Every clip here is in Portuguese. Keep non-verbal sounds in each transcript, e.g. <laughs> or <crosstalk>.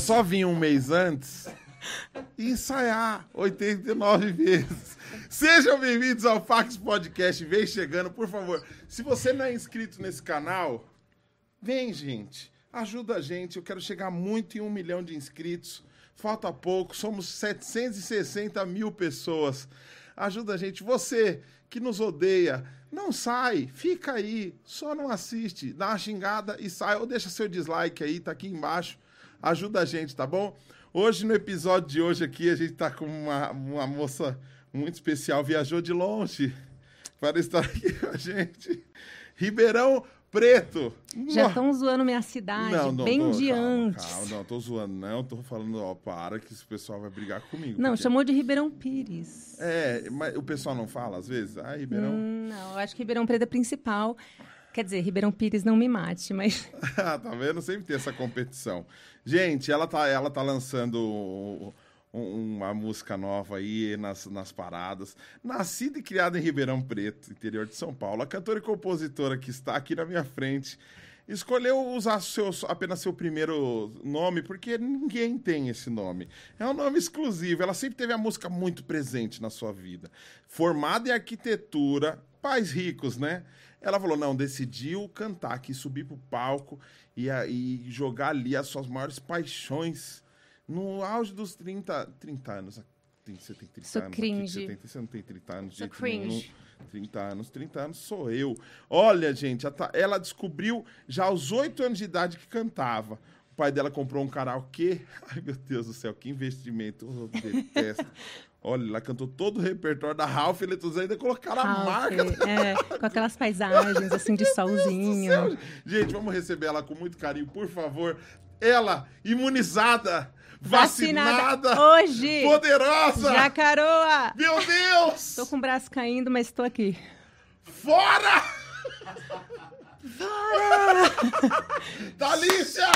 Só vir um mês antes e ensaiar 89 vezes. Sejam bem-vindos ao Fax Podcast. Vem chegando, por favor. Se você não é inscrito nesse canal, vem, gente. Ajuda a gente. Eu quero chegar muito em um milhão de inscritos. Falta pouco, somos 760 mil pessoas. Ajuda a gente. Você que nos odeia, não sai, fica aí, só não assiste, dá uma xingada e sai, ou deixa seu dislike aí, tá aqui embaixo ajuda a gente, tá bom? Hoje, no episódio de hoje aqui, a gente tá com uma, uma moça muito especial, viajou de longe para estar aqui com a gente. Ribeirão Preto. Já estão zoando minha cidade, não, não, bem tô, de calma, antes. Calma, não, tô zoando, não. Tô falando, ó, para que esse pessoal vai brigar comigo. Não, porque... chamou de Ribeirão Pires. É, mas o pessoal não fala às vezes? Ah, Ribeirão. Hum, não, eu acho que Ribeirão Preto é principal. Quer dizer, Ribeirão Pires não me mate, mas. <laughs> tá vendo? Sempre tem essa competição. Gente, ela tá, ela tá lançando uma música nova aí nas, nas paradas. Nascida e criada em Ribeirão Preto, interior de São Paulo. A cantora e compositora que está aqui na minha frente escolheu usar seu, apenas seu primeiro nome, porque ninguém tem esse nome. É um nome exclusivo. Ela sempre teve a música muito presente na sua vida. Formada em arquitetura, pais ricos, né? Ela falou: não, decidiu cantar aqui, subir pro palco e, e jogar ali as suas maiores paixões no auge dos 30, 30 anos. Você tem 30 sou anos. Cringe. Você, tem, você não tem 30 anos. Sou cringe. Nenhum. 30 anos, 30 anos sou eu. Olha, gente, ela descobriu já aos 8 anos de idade que cantava. O pai dela comprou um karaokê. <laughs> Ai, meu Deus do céu, que investimento. Eu detesto. <laughs> Olha, ela cantou todo o repertório da Ralph Eletruz, ainda colocaram Ralph, a marca. É, com aquelas paisagens, assim, de solzinho. Gente, vamos receber ela com muito carinho, por favor. Ela, imunizada, vacinada, vacinada hoje, poderosa. Jacaroa. Meu Deus! Tô com o braço caindo, mas estou aqui. Fora! Fora! <laughs> Thalícia!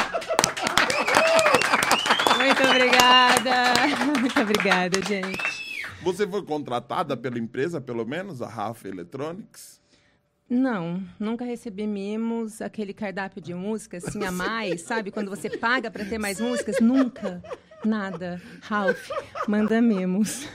Muito obrigada. Muito obrigada, gente. Você foi contratada pela empresa, pelo menos, a Rafa Electronics? Não, nunca recebi mimos, aquele cardápio de música, assim, a mais, <laughs> sabe? Quando você paga para ter mais músicas, nunca, nada. Ralph, manda mimos.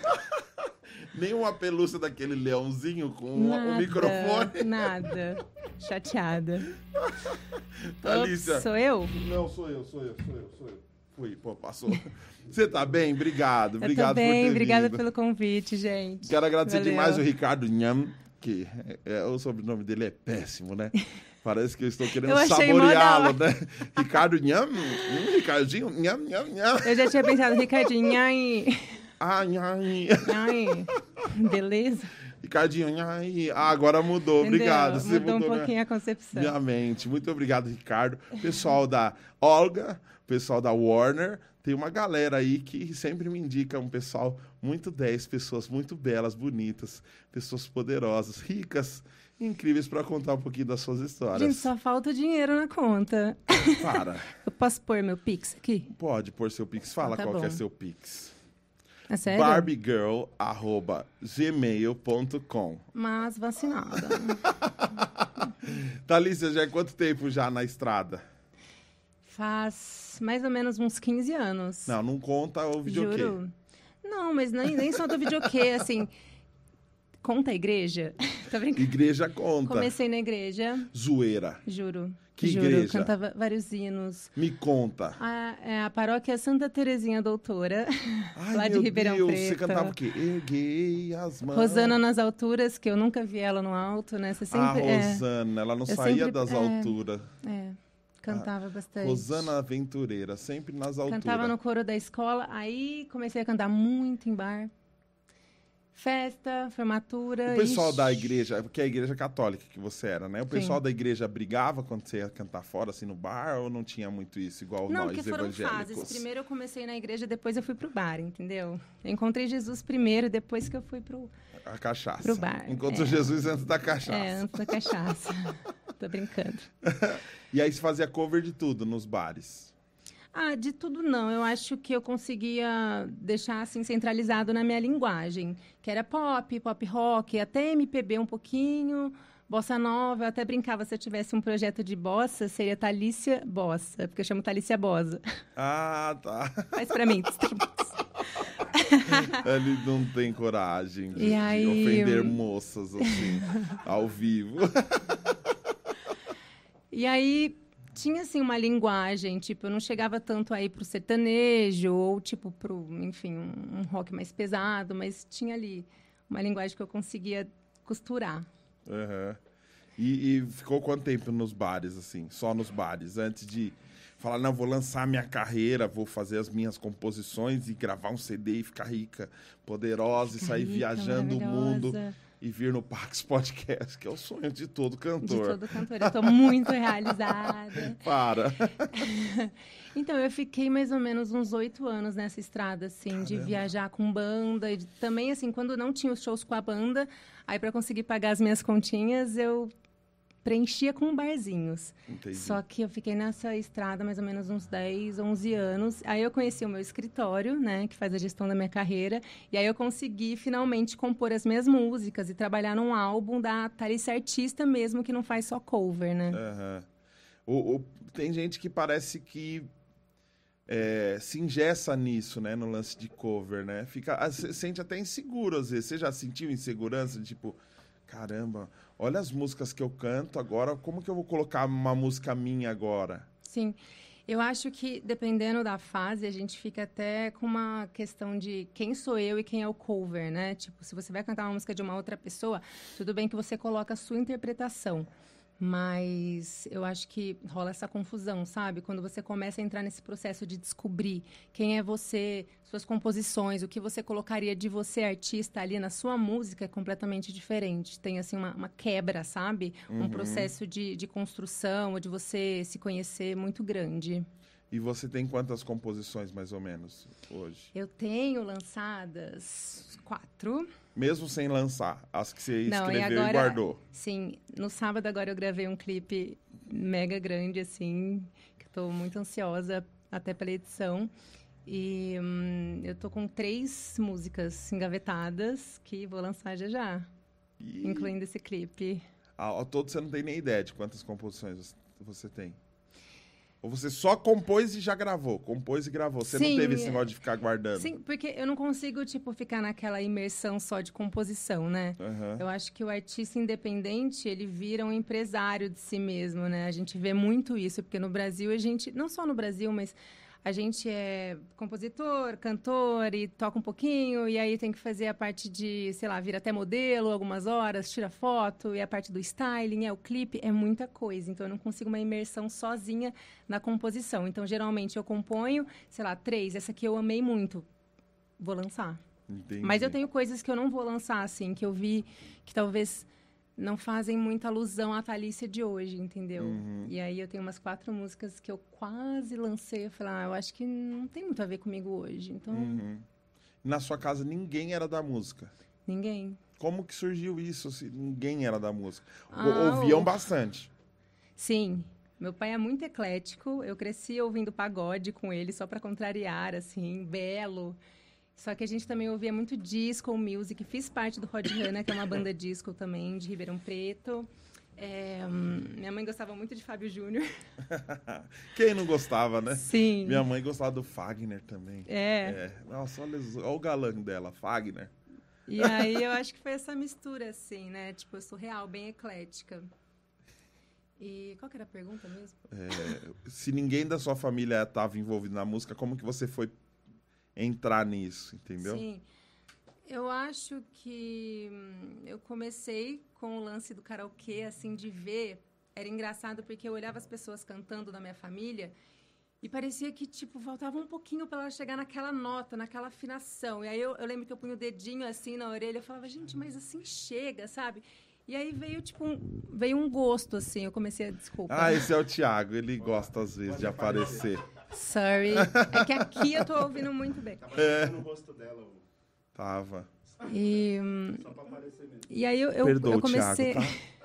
Nem uma pelúcia daquele leãozinho com o microfone? Nada, chateada. <laughs> Ops, sou eu? Não, sou eu, sou eu, sou eu, sou eu. Fui, pô, passou. <laughs> Você tá bem? Obrigado, obrigado eu tô bem, por obrigada vindo. pelo convite, gente. Quero agradecer Valeu. demais o Ricardo Nham, que é, é, o sobrenome dele é péssimo, né? <laughs> Parece que eu estou querendo saboreá-lo, né? Ricardo Nham, hum, Ricardinho, Nham, Nham, Nham. Eu já tinha pensado, Ricardinho, ai, Ah, nham. ai, beleza. Ricardinho, nham. Ah, agora mudou, Entendeu? obrigado. Você Mudou um minha- pouquinho a concepção. Minha mente. Muito obrigado, Ricardo. Pessoal da Olga, pessoal da Warner. Tem uma galera aí que sempre me indica um pessoal muito 10, pessoas muito belas, bonitas, pessoas poderosas, ricas, incríveis para contar um pouquinho das suas histórias. Gente, só falta o dinheiro na conta. Para. <laughs> Eu posso pôr meu Pix aqui? Pode pôr seu Pix. Fala Tá qual é seu Pix. É sério? Barbigirl.gmail.com Mas vacinada. <laughs> Thalícia, já é quanto tempo já na estrada? Faz mais ou menos uns 15 anos. Não, não conta o videokê. Juro. Não, mas nem, nem só do videokê, <laughs> assim. Conta a igreja? <laughs> tá brincando? Igreja conta. Comecei na igreja, Zoeira. juro. Que juro, igreja? Cantava vários hinos. Me conta. A, é a paróquia Santa Terezinha Doutora, <laughs> Ai, lá de Ribeirão Deus, Preto. Você cantava o quê? Erguei as mãos. Rosana nas alturas, que eu nunca vi ela no alto, né? Você Ah, sempre. é, Rosana, ela não saía sempre- das é. alturas. é, cantava bastante. Rosana Aventureira, sempre nas alturas. Cantava no coro da escola, aí comecei a cantar muito em bar. Festa, formatura. O pessoal ixi. da igreja, porque é a igreja católica que você era, né? O pessoal Sim. da igreja brigava quando você ia cantar fora, assim, no bar, ou não tinha muito isso, igual Não, nós porque foram evangélicos? fases. Primeiro eu comecei na igreja, depois eu fui pro bar, entendeu? Eu encontrei Jesus primeiro, depois que eu fui pro. A cachaça. Pro bar, Encontrou é. Jesus antes da cachaça. É, antes da cachaça. <laughs> Tô brincando. E aí você fazia cover de tudo nos bares. Ah, de tudo não. Eu acho que eu conseguia deixar assim centralizado na minha linguagem, que era pop, pop rock, até MPB um pouquinho, bossa nova. Eu até brincava se eu tivesse um projeto de bossa, seria Thalícia Bossa, porque eu chamo Thalícia Bosa. Ah, tá. <laughs> Faz pra mim. Ele não tem coragem de, E de aí, ofender eu- moças assim, ao vivo. <laughs> E aí tinha assim uma linguagem, tipo, eu não chegava tanto aí pro sertanejo ou tipo pro, enfim, um, um rock mais pesado, mas tinha ali uma linguagem que eu conseguia costurar. Aham. E, e ficou quanto tempo nos bares, assim? Só nos bares, antes de falar, não, vou lançar minha carreira, vou fazer as minhas composições e gravar um CD e ficar rica, poderosa e sair Rica, viajando o mundo. E vir no Pax Podcast, que é o sonho de todo De cantor. todo cantor. Eu tô muito realizada. <laughs> Para. <laughs> Então, eu fiquei mais ou menos uns oito anos nessa estrada, assim, de Caramba. viajar com banda. E de- também, assim, quando não tinha os shows com a banda, aí para conseguir pagar as minhas continhas, eu preenchia com barzinhos. Entendi. Só que eu fiquei nessa estrada mais ou menos uns 10, 11 anos. Aí eu conheci o meu escritório, né, que faz a gestão da minha carreira. E aí eu consegui finalmente compor as minhas músicas e trabalhar num álbum da Thalissa Artista mesmo, que não faz só cover, né? O- tem gente que parece que é, se ingessa nisso, né? No lance de cover, né? Fica, ah, se sente até inseguro às vezes. Você já sentiu insegurança? Tipo, caramba, olha as músicas que eu canto agora, como que eu vou colocar uma música minha agora? Sim. Eu acho que, dependendo da fase, a gente fica até com uma questão de quem sou eu e quem é o cover, né? Tipo, se você vai cantar uma música de uma outra pessoa, tudo bem que você coloca a sua interpretação. Mas eu acho que rola essa confusão, sabe? Quando você começa a entrar nesse processo de descobrir quem é você, suas composições, o que você colocaria de você, artista, ali na sua música, é completamente diferente. Tem, assim, uma, uma quebra, sabe? Um processo de, de construção, de você se conhecer muito grande. E você tem quantas composições, mais ou menos, hoje? Eu tenho lançadas quatro. Mesmo sem lançar, as que você Não, e escreveu e, agora- guardou. Sim, no sábado agora eu gravei um clipe mega grande, assim, que estou muito ansiosa até pela edição. E hum, eu tô com três músicas engavetadas que vou lançar já já, E incluindo esse clipe. ao, ao todo você não tem nem ideia de quantas composições você tem. Ou você só compôs e já gravou? Compôs e gravou. Você Sim, não teve esse é- negócio de ficar guardando? Sim, porque eu não consigo, tipo, ficar naquela imersão só de composição, né? Aham. Eu acho que o artista independente, ele vira um empresário de si mesmo, né? A gente vê muito isso, porque no Brasil a gente, não só no Brasil, mas a gente é compositor, cantor e toca um pouquinho, e aí tem que fazer a parte de, sei lá, vir até modelo algumas horas, tira foto, e a parte do styling, é o clipe, é muita coisa. Então eu não consigo uma imersão sozinha na composição. Então geralmente eu componho, sei lá, três, essa aqui eu amei muito, vou lançar. Entendi. Mas eu tenho coisas que eu não vou lançar, assim, que eu vi que talvez não fazem muita alusão à Thalícia de hoje, entendeu? Uhum. E aí eu tenho umas quatro músicas que eu quase lancei. Eu falei, ah, eu acho que não tem muito a ver comigo hoje. Então, Uhum. Na sua casa ninguém era da música. ninguém. Como que surgiu isso se ninguém era da música? Ah, Ou- Ouviam o- bastante. Sim. Meu pai é muito eclético. Eu cresci ouvindo pagode com ele, só para contrariar, assim, belo. Só que a gente também ouvia muito disco music. Fiz parte do Rod Hanna, que é uma banda disco também, de Ribeirão Preto. É, minha mãe gostava muito de Fábio Júnior. <laughs> Quem não gostava, né? Sim. Minha mãe gostava do Fagner também. É. É. Nossa, olha, olha o galã dela, Fagner. E aí eu acho que foi essa mistura, assim, né? Tipo, eu sou real, bem eclética. E qual que era a pergunta mesmo? É, se ninguém da sua família estava envolvido na música, como que você foi entrar nisso, entendeu? Sim. Eu acho que hum, eu comecei com o lance do karaokê, assim, de ver. Era engraçado porque eu olhava as pessoas cantando da minha família e parecia que, tipo, faltava um pouquinho para ela chegar naquela nota, naquela afinação. E aí eu, eu lembro que eu punha o dedinho assim na orelha e falava, gente, mas assim chega, sabe? E aí veio, tipo, um, veio um gosto, assim. Eu comecei a. Desculpa. Ah, esse é o Thiago, ele gosta às vezes de aparecer. Sorry. É que aqui eu tô ouvindo muito bem. É. no rosto dela, Tava. E, só pra aparecer mesmo. e aí eu, eu, Perdoa eu o Thiago, comecei. tá? <laughs>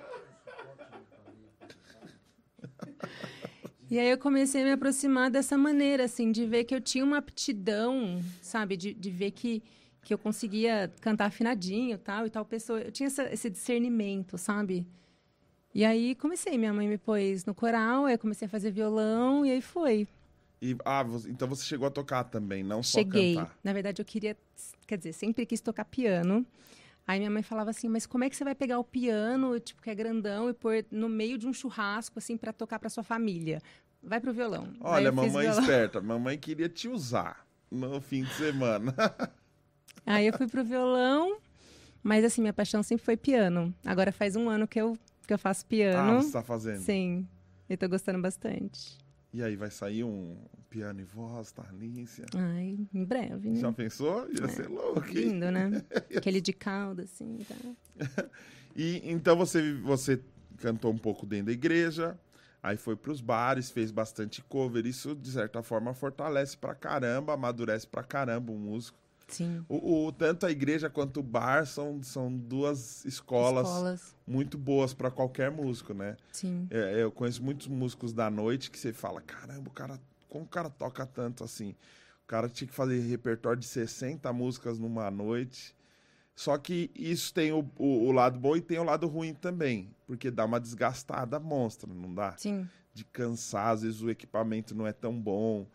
E aí eu comecei a me aproximar dessa maneira, assim, de ver que eu tinha uma aptidão, sabe? De, de ver que, que eu conseguia cantar afinadinho tal, e tal pessoa. Eu tinha essa- esse discernimento, sabe? E aí comecei, minha mãe me pôs no coral, aí eu comecei a fazer violão, e aí foi. E, ah, então você chegou a tocar também, não só Cheguei. cantar. Na verdade, eu queria, quer dizer, sempre quis tocar piano. Aí minha mãe falava assim, mas como é que você vai pegar o piano, tipo, que é grandão, e pôr no meio de um churrasco, assim, para tocar para sua família? Vai pro violão. Olha, mamãe violão. esperta, <laughs> mamãe queria te usar no fim de semana. <laughs> Aí eu fui pro violão, mas assim, minha paixão sempre foi piano. Agora faz um ano que eu, que eu faço Ah, piano. você tá fazendo. Sim, eu tô gostando bastante. E aí, vai sair um piano e voz, Thalícia? Ai, em breve, né? Já pensou? Ia ser louco? Lindo, né? <laughs> Aquele de calda, assim, tá? <laughs> E então você, você cantou um pouco dentro da igreja, aí foi pros bares, fez bastante cover. Isso, de certa forma, fortalece pra caramba, amadurece pra caramba o músico. Sim. O, o- tanto a igreja quanto o bar são, são duas escolas, Escolas, muito boas pra qualquer músico, né? sim. É, eu conheço muitos músicos da noite que você fala, caramba, o cara, como o cara toca tanto assim? O cara tinha que fazer repertório de 60 músicas numa noite. Só que isso tem o, o- o lado bom e tem o lado ruim também, porque dá uma desgastada monstra, não dá? Sim. De cansar, às vezes o equipamento não é tão bom.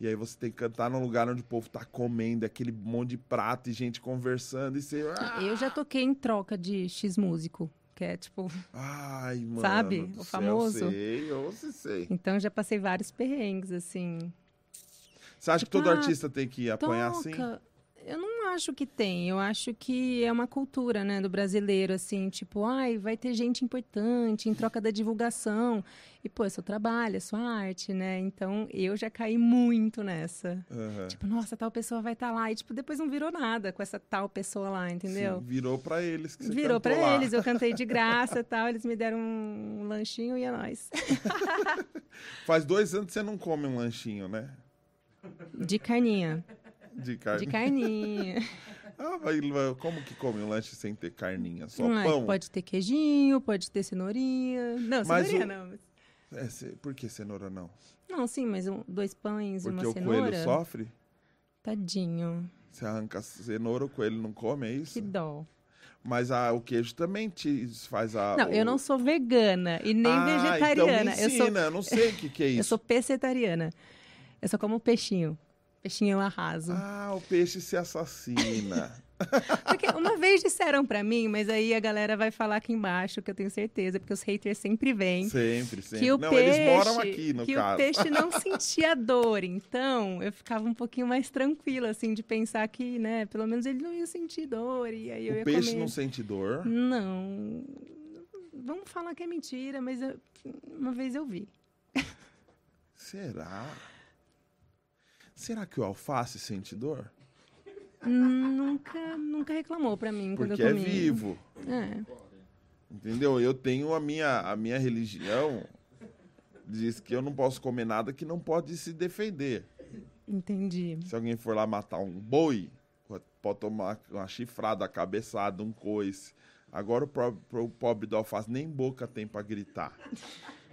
E aí você tem que cantar num lugar onde o povo tá comendo, aquele monte de prato e gente conversando, e você. ah, Eu já toquei em troca de X músico, que é tipo. Ai, mano. Sabe? O céu, famoso. Sei, eu sei, sei. Então já passei vários perrengues, assim. Você acha que todo Ah, artista tem que apanhar assim? Toca. Não acho que tem. Eu acho que é uma cultura, né, do brasileiro, assim, tipo, ai, vai ter gente importante em troca da divulgação. E, pô, é seu trabalho, é sua arte, né? Então, eu já caí muito nessa. Aham. Tipo, nossa, tal pessoa vai estar lá. E, tipo, depois não virou nada com essa tal pessoa lá, entendeu? Sim, virou pra eles que você Virou lá. eles, eu cantei de <laughs> graça e tal, eles me deram um lanchinho e é nóis. <laughs> Faz dois anos que você não come um lanchinho, né? De carninha, De carne. de carninha. <laughs> Ah, mas como que come um lanche sem ter carninha? Só Ai, pão? Pode ter queijinho, pode ter cenourinha. Não, Mas cenourinha o- não. mas- É, por que cenoura não? Não, sim, mas um- dois pães e Porque uma o cenoura. coelho sofre? Tadinho. Você arranca cenoura, o coelho não come, é isso? Que dó. Mas a, o queijo também te faz a. Não, o... eu não sou vegana e nem ah, vegetariana. Então me ensina, eu sou não sei o que, que é isso. <laughs> Eu sou pescetariana. Eu só como peixinho. Peixinho arraso. Ah, o peixe se assassina. <laughs> Porque uma vez disseram para mim, mas aí a galera vai falar aqui embaixo, que eu tenho certeza, porque os haters sempre vêm. Sempre, sempre. Que o não, peixe, eles moram aqui, no que caso. o peixe não <laughs> sentia dor. Então, eu ficava um pouquinho mais tranquila, assim, de pensar que, né, pelo menos ele não ia sentir dor. E aí eu o ia peixe comer. não sente dor? Não. Vamos falar que é mentira, mas eu- uma vez eu vi. Será? Será que o alface sente dor? Nunca, nunca reclamou pra mim quando Porque eu é comi. vivo. É. Entendeu? Eu tenho a minha, a minha religião diz que eu não posso comer nada que não pode se defender. Entendi. Se alguém for lá matar um boi, pode tomar uma chifrada, cabeçada, um coice. Agora o pobre, o pobre do alface nem boca tem pra gritar.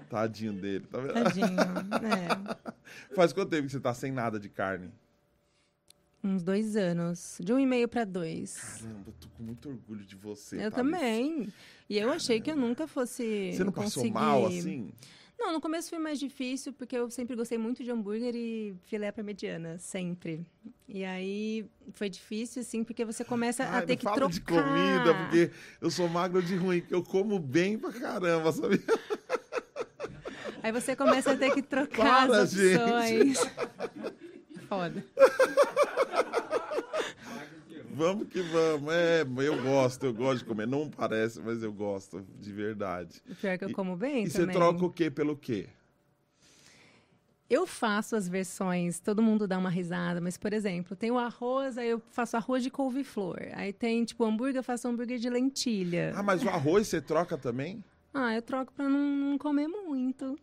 Tadinho dele, tá vendo? Tadinho. <laughs> é. Faz quanto tempo que você tá sem nada de carne? Uns dois anos. De um e meio pra dois. Caramba, eu tô com muito orgulho de você. Eu Thalys. também. E eu achei que eu nunca fosse. Você não passou conseguir- mal assim? Não, no começo foi mais difícil, porque eu sempre gostei muito de hambúrguer e filé parmegiana, sempre. E aí foi difícil, assim, porque você começa Ai, a ter que fala trocar. de comida, porque eu sou magro de ruim, que eu como bem pra caramba, sabe? <laughs> Aí você começa a ter que trocar Para, as gente. opções. <laughs> Foda. Vamos que vamos. É, eu gosto, eu gosto de comer. Não parece, mas eu gosto, de verdade. O pior é que eu E- como bem E você também. troca o quê pelo quê? Eu faço as versões, todo mundo dá uma risada, mas, por exemplo, tem o arroz, aí eu faço arroz de couve-flor. Aí tem, tipo, hambúrguer, eu faço hambúrguer de lentilha. Ah, mas o arroz você troca também? Ah, eu troco pra não, não comer muito.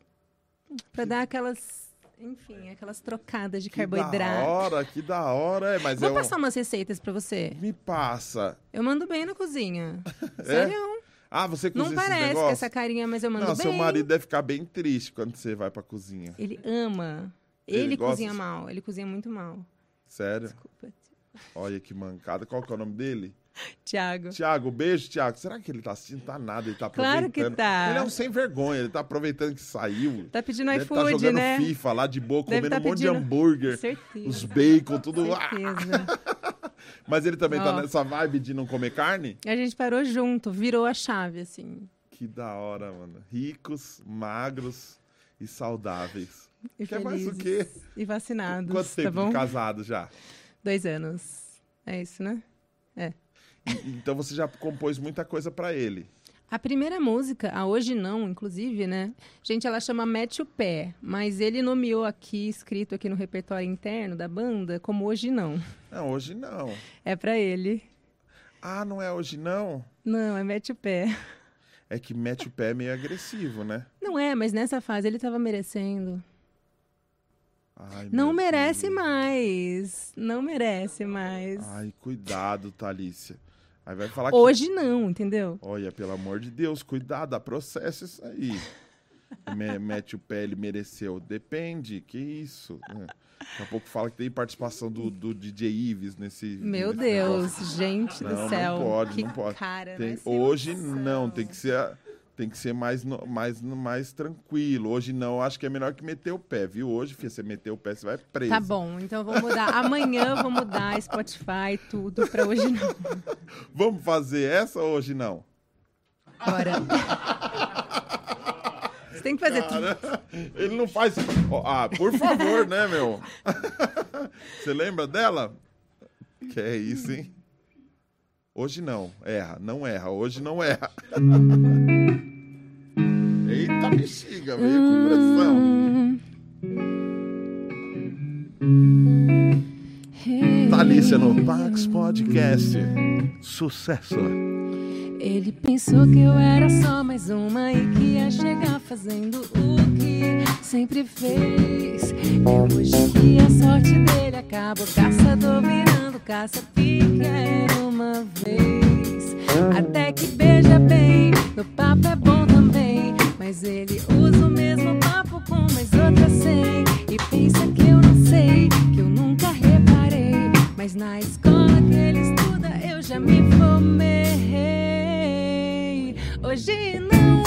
Pra dar aquelas, enfim, aquelas trocadas de Que da carboidrato. hora, que da hora. É, mas Vou passar umas receitas pra você. Me passa. Eu mando bem na cozinha. <laughs> É? Sério? Ah, você cozinha Não parece com essa carinha, mas eu mando Não, bem. seu marido deve ficar bem triste quando você vai pra cozinha. Ele ama. Ele Ele, cozinha mal. Ele cozinha muito mal. Sério? Desculpa. Olha que mancada. Qual que é o nome dele? <laughs> Tiago. Tiago, beijo, Tiago. Será que ele tá assistindo? Tá nada, ele tá Claro aproveitando. que tá. Ele é um sem vergonha, ele tá aproveitando que saiu. Tá pedindo Deve tá iFood, jogando né? FIFA lá de boa, Deve comendo tá um monte de hambúrguer, Certeza. os bacon, tudo. Ah! Certeza. <laughs> Mas ele também tá Ó. nessa vibe de não comer carne? a gente parou junto, virou a chave, assim. Que da hora, mano. Ricos, magros e saudáveis. E Quer mais o felizes. quê? E vacinados, Quanto tempo tá bom? de casado já? Dois anos. É isso, né? E- Então você já compôs muita coisa pra ele. A primeira música, a Hoje Não, inclusive, né? Gente, ela chama Mete o Pé, mas ele nomeou aqui, escrito aqui no repertório interno da banda, como Hoje Não. Não, hoje não. É pra ele. Ah, não é hoje não? Não, é Mete o Pé. É que mete o pé meio agressivo, né? Não é, mas nessa fase ele tava merecendo. Ai, Não merece Deus. mais. Não merece mais. Ai, cuidado, Thalícia. Aí vai falar que. Hoje não, entendeu? Olha, pelo amor de Deus, cuidado, dá processo isso aí. <laughs> Me- mete o pé, ele mereceu. Depende, que isso. né? Daqui a pouco fala que tem participação do, do DJ Ives nesse. Meu nesse Deus, negócio. gente Não, do não céu. pode, que não pode. cara, Tem- hoje noção. não, tem que ser, tem que ser mais, mais, mais tranquilo. Hoje não, acho que é melhor que meter o pé, viu? Hoje, filha, você meter o pé, você vai preso. Tá bom, então vou mudar. Amanhã vou mudar Spotify, tudo, pra hoje não. <laughs> Vamos fazer essa ou hoje não? Bora. Você tem que fazer tudo. Cara, <laughs> ele não faz. Ah, por favor, né, meu? <laughs> Você lembra dela? Que é isso, hein? Hoje não, erra, não erra, hoje não erra. Eita bexiga, veio com pressão. Thalícia no Pax Podcast. Sucesso. Ele pensou que eu era só mais uma e que ia chegar fazendo o que sempre fez. E hoje que a sorte dele acaba, o caçador virando caça-pique era uma vez. Até que beija bem, no papo é bom também. Mas ele usa o mesmo papo com mais outra sem. E pensa que eu não sei, que eu nunca reparei. Mas na escola que ele estuda eu já me formei. Hoje não,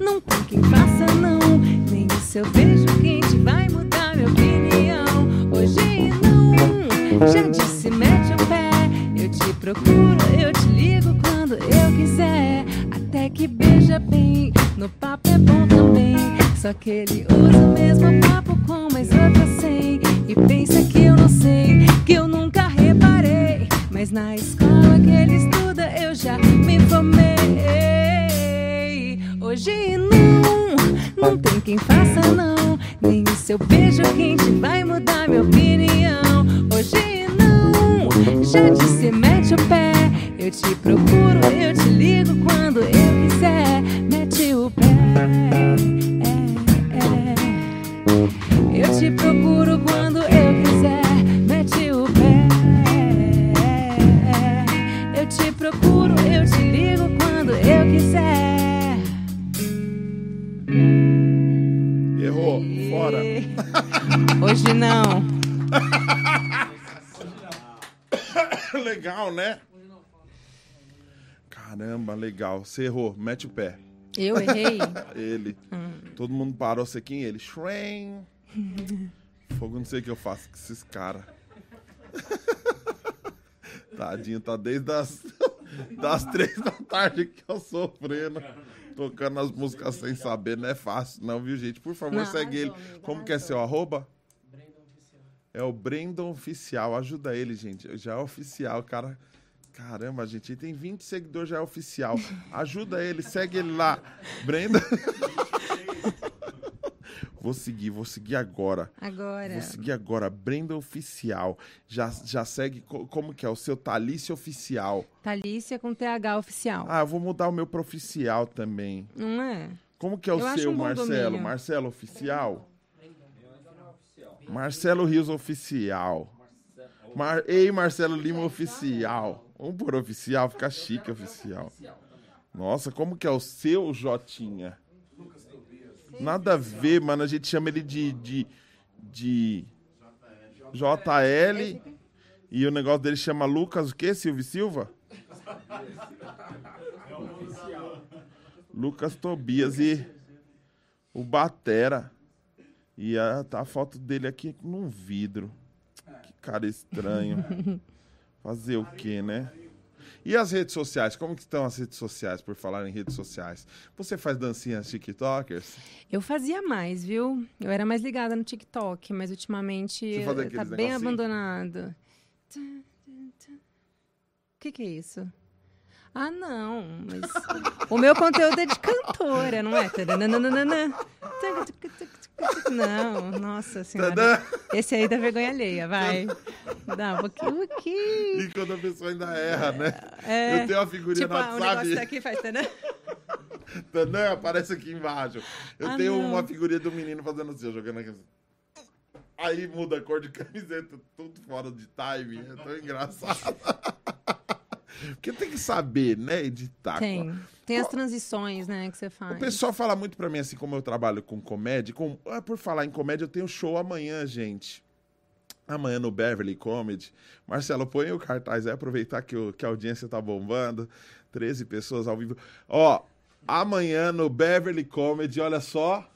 não tem quem faça não. Nem o seu beijo quente vai mudar minha opinião. Hoje não, já disse, mete o pé. Eu te procuro. No papo é bom também. Só que ele usa o mesmo papo com mais outra sem. E pensa que eu não sei, que eu nunca reparei. Mas na escola que ele estuda eu já me formei. Hoje não, não tem quem faça não. Nem o seu beijo quente vai mudar minha opinião. Hoje não, já disse mete o pé. Eu te procuro, eu te ligo quando eu É, é. Eu te procuro quando eu quiser. Mete o pé. Eu te procuro, eu te ligo quando eu quiser. Errou. Fora. <laughs> Hoje não. legal, né? Caramba, legal. Você errou. Mete o pé. Eu errei. <laughs> Ele. Todo mundo parou sequinho. Ele. Shrem. Fogo, não sei o que eu faço com esses caras. <laughs> Tadinho, tá desde as, <laughs> das três da tarde que eu sofrendo. Tocando as músicas sem saber, não é fácil, não, viu, gente? Por favor, Não, segue ele. Como que é seu arroba? É o Brandon Oficial. Ajuda ele, gente. Já é oficial, cara. Caramba, gente, ele tem 20 seguidores, já é oficial. Ajuda ele, segue ele lá. Brenda. <laughs> vou seguir, vou seguir agora. Agora. Vou seguir agora. Brenda Oficial. Já, já segue, co- como que é? O seu Thalícia Oficial. Thalícia com TH oficial. Ah, eu vou mudar o meu pro oficial também. Não é? Como que é o Eu acho seu, um bom Marcelo? domínio. Marcelo Oficial? Marcelo Rios Oficial. Mar... Ei, Marcelo Lima Oficial. Vamos por oficial, fica chique oficial. Nossa, como que é o seu Jotinha? Nada a ver, mano. A gente chama ele de, de, de JL. E o negócio dele chama Lucas o quê? Silvio Silva? Lucas Tobias e o Batera. E a, tá a foto dele aqui num vidro. Que cara estranho. <laughs> Fazer o quê, né? E as redes sociais? Como que estão as redes sociais, por falar em redes sociais? Você faz dancinhas TikTokers? Eu fazia mais, viu? Eu era mais ligada no TikTok, mas ultimamente tá bem negocinho? abandonado. O que, que é isso? Ah, não, mas <laughs> o meu conteúdo é de cantora, não é? <laughs> Não, nossa senhora. Tadã! Esse aí dá vergonha alheia, vai. Dá um pouquinho, um pouquinho. E quando a pessoa ainda erra, né? É, Eu tenho uma figurinha tipo, no ah, o negócio WhatsApp. daqui faz... Tadã, aparece aqui embaixo. Eu Ah, tenho não. uma figurinha do menino fazendo assim, jogando aqui. assim. Aí muda a cor de <laughs> camiseta, tudo fora de time. É tão engraçado. Porque tem que saber, né, editar. Tem. Tem as transições, né, que você faz. O pessoal fala muito pra mim, assim, como eu trabalho com comédia. Com... Ah, por falar em comédia, eu tenho show amanhã, gente. Amanhã no Beverly Comedy. Marcelo, põe o cartaz aí, aproveitar que, o- que a audiência tá bombando. 13 pessoas ao vivo. Ó, amanhã no Beverly Comedy, olha só.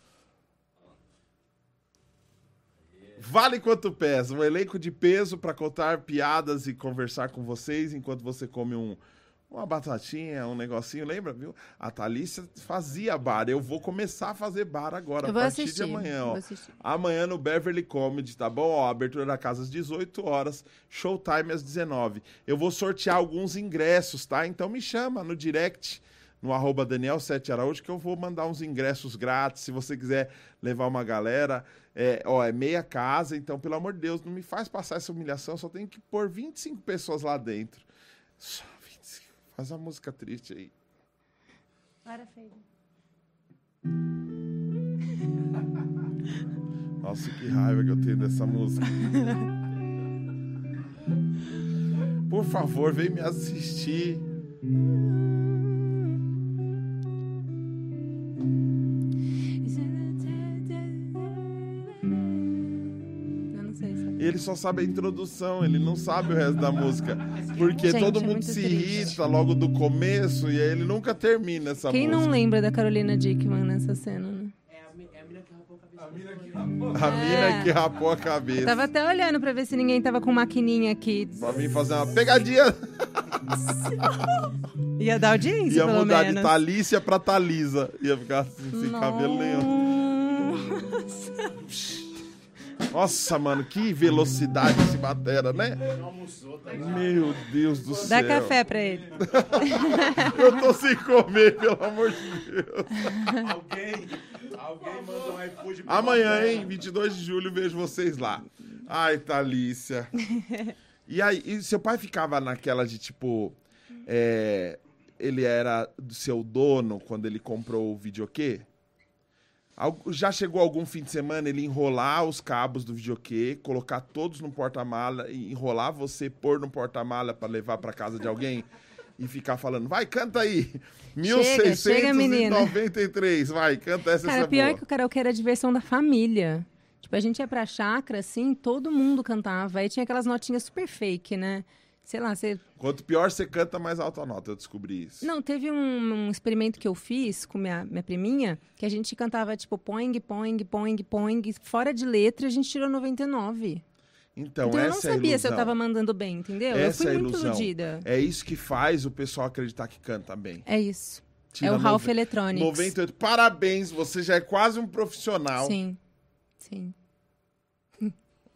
Vale quanto pesa? Um elenco de peso para contar piadas e conversar com vocês enquanto você come um, uma batatinha, um negocinho. Lembra, viu? A Thalícia fazia bar. Eu vou começar a fazer bar agora, Eu a partir assistir. de amanhã. Ó. Amanhã no Beverly Comedy, tá bom? Ó, abertura da casa às 18 horas, showtime às 19. Eu vou sortear alguns ingressos, tá? Então me chama no direct, no arroba Daniel Sete Araújo, que eu vou mandar uns ingressos grátis. Se você quiser levar uma galera, é, ó, é meia casa, então, pelo amor de Deus, não me faz passar essa humilhação, só tenho que pôr 25 pessoas lá dentro. Só 25. Faz uma música triste aí. Para, Feide. <laughs> Nossa, que raiva que eu tenho dessa música. <laughs> Por favor, vem me assistir. Ele só sabe a introdução, ele não sabe o resto da música. Porque Gente, todo é mundo muito se triste. irrita logo do começo e aí ele nunca termina essa Quem música. não lembra da Carolina Dickman nessa cena, né? É a, é a mina que rapou a cabeça. A mina que rapou a cabeça. Eu tava até olhando pra ver se ninguém tava com maquininha aqui. Pra vir fazer uma pegadinha. <laughs> Ia dar audiência, Ia pelo mudar menos. de Thalícia pra Thalisa. Ia ficar assim, sem cabelo nenhum. Nossa. <laughs> Nossa, mano, que velocidade esse batera, né? Meu Deus do céu. Dá café pra ele. <laughs> Eu tô sem comer, pelo amor de Deus. Alguém, alguém manda um iFood Amanhã, hein? 22 de julho, vejo vocês lá. Ai, Thalícia. E aí, e seu pai ficava naquela de tipo. é, ele era do seu dono quando ele comprou o videokê? Já chegou algum fim de semana ele enrolar os cabos do videokê, colocar todos no porta-mala, enrolar você, pôr no porta-mala pra levar pra casa de alguém e ficar falando, vai, canta aí. Chega, chega, menina. 1693, vai, canta essa Cara, essa pior boa. que o karaokê era a diversão da família. Tipo, a gente ia pra chácara, assim, todo mundo cantava. Aí tinha aquelas notinhas super fake, né? Sei lá, você... Quanto pior você canta, mais alta a nota. Eu descobri isso. Não, teve um, um experimento que eu fiz com minha, minha priminha, que a gente cantava, tipo, poing, poing, poing, poing, fora de letra, a gente tirou 99. Então, então eu não é sabia se eu ilusão. tava mandando bem, entendeu? eu Essa fui é muito ilusão. iludida. É isso que faz o pessoal acreditar que canta bem. É isso. Tira é o Ralph Electronics. 98. Parabéns, você já é quase um profissional. Sim, sim.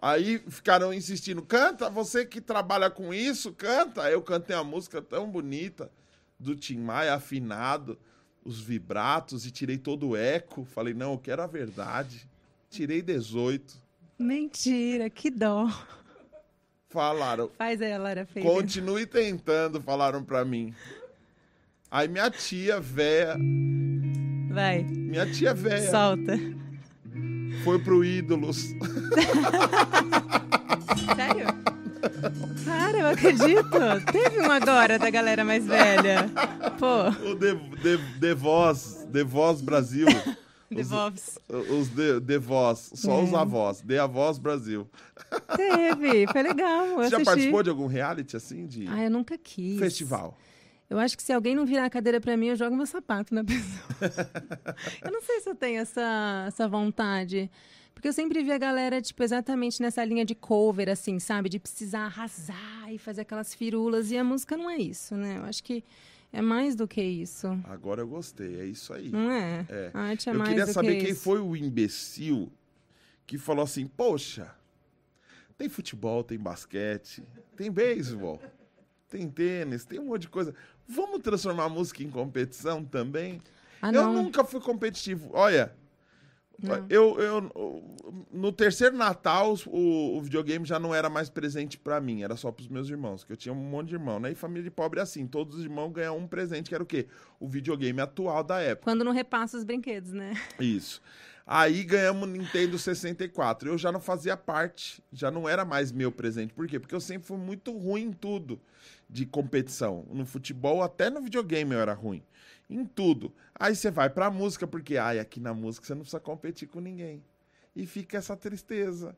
Aí ficaram insistindo, canta, você que trabalha com isso, canta. Aí eu cantei uma música tão bonita do Tim Maia, afinado, os vibratos, e tirei todo o eco. Falei, não, eu quero a verdade. Tirei 18. Mentira, que dó. Falaram, Faz aí a Lara Faber. continue tentando, falaram pra mim. Aí minha tia véia, Vai, minha tia véia, solta. Foi pro Ídolos. <laughs> Sério? Cara, eu acredito. Teve um agora da galera mais velha. Pô, O The, The, The Voz, The Voz Brasil. <laughs> The Vovs. Os The, The Voz, só É. os avós. The Avós Brasil. Teve, foi legal. Você já participou de algum reality assim? De Ah, eu nunca quis. festival? Eu acho que se alguém não virar a cadeira pra mim, eu jogo meu sapato na pessoa. <laughs> eu não sei se eu tenho essa, essa vontade. Porque eu sempre vi a galera, tipo, exatamente nessa linha de cover, assim, sabe? De precisar arrasar e fazer aquelas firulas. E a música não é isso, né? Eu acho que é mais do que isso. Agora eu gostei, é isso aí. Não é? É. A arte é eu mais queria do saber que quem isso. foi o imbecil que falou assim: Poxa, tem futebol, tem basquete, tem beisebol, tem tênis, tem um monte de coisa. Vamos transformar a música em competição também? Ah, eu não. nunca fui competitivo. Olha, eu, eu no terceiro Natal o, o videogame já não era mais presente pra mim, era só pros meus irmãos, que eu tinha um monte de irmão, né? E família de pobre é assim, todos os irmãos ganham um presente, que era o quê? O videogame atual da época. Quando não repassa os brinquedos, né? Isso. Aí ganhamos o Nintendo 64. Eu já não fazia parte, já não era mais meu presente. Por quê? Porque eu sempre fui muito ruim em tudo de competição. No futebol, até no videogame eu era ruim. Em tudo. Aí você vai pra música, porque ai, aqui na música você não precisa competir com ninguém. E fica essa tristeza.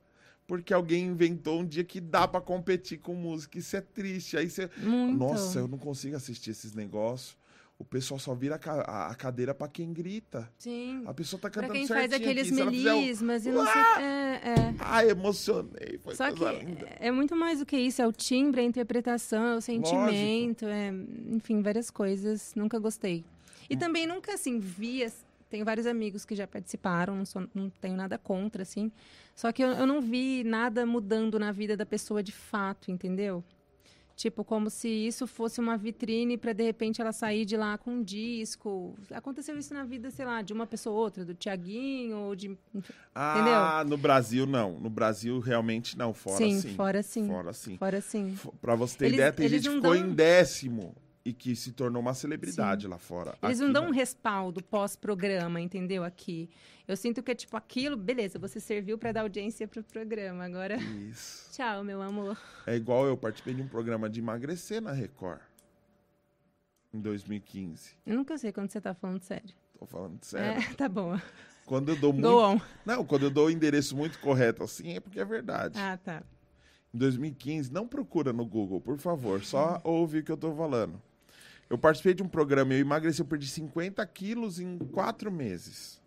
Porque alguém inventou um dia que dá pra competir com música. Isso é triste. Aí você. Muito. Nossa, eu não consigo assistir esses negócios. O pessoal só vira a ca- a, a cadeira pra quem grita. Sim. A pessoa tá Pra cantando quem faz aqueles aqui. Melismas e não sei. É, é. Ai, emocionei. Foi Só que linda. é muito mais do que isso, é o timbre, a interpretação, é o sentimento, é, enfim, várias coisas. Nunca gostei. Hum. E também nunca, assim, vi... Tenho vários amigos que já participaram, não, sou- não tenho nada contra, assim. Só que eu, eu não vi nada mudando na vida da pessoa de fato, entendeu? Tipo, como se isso fosse uma vitrine para de repente ela sair de lá com um disco. Aconteceu isso na vida, sei lá, de uma pessoa ou outra, do Tiaguinho ou de. Ah, no Brasil não. No Brasil realmente não. Fora sim, sim. fora sim. Fora sim. Fora sim. Pra você ter Eles- ideia, tem gente que ficou dão- em décimo e que se tornou uma celebridade lá fora. Eles não Aqui dão um respaldo pós-programa, entendeu? Aqui. Eu sinto que é tipo aquilo, beleza, você serviu para dar audiência pro programa. Agora, Isso. <laughs> tchau, meu amor. É igual eu participei de um programa de emagrecer na Record. Em 2015. Eu nunca sei quando você tá falando sério. Tô falando sério. É, tá bom. Quando eu dou muito. Go on. Não, quando eu dou o endereço muito correto assim, é porque é verdade. Ah, tá. Em 2015, não procura no Google, por favor, só ouve o que eu tô falando. Eu participei de um programa, eu emagreci, eu perdi 50 quilos em quatro meses.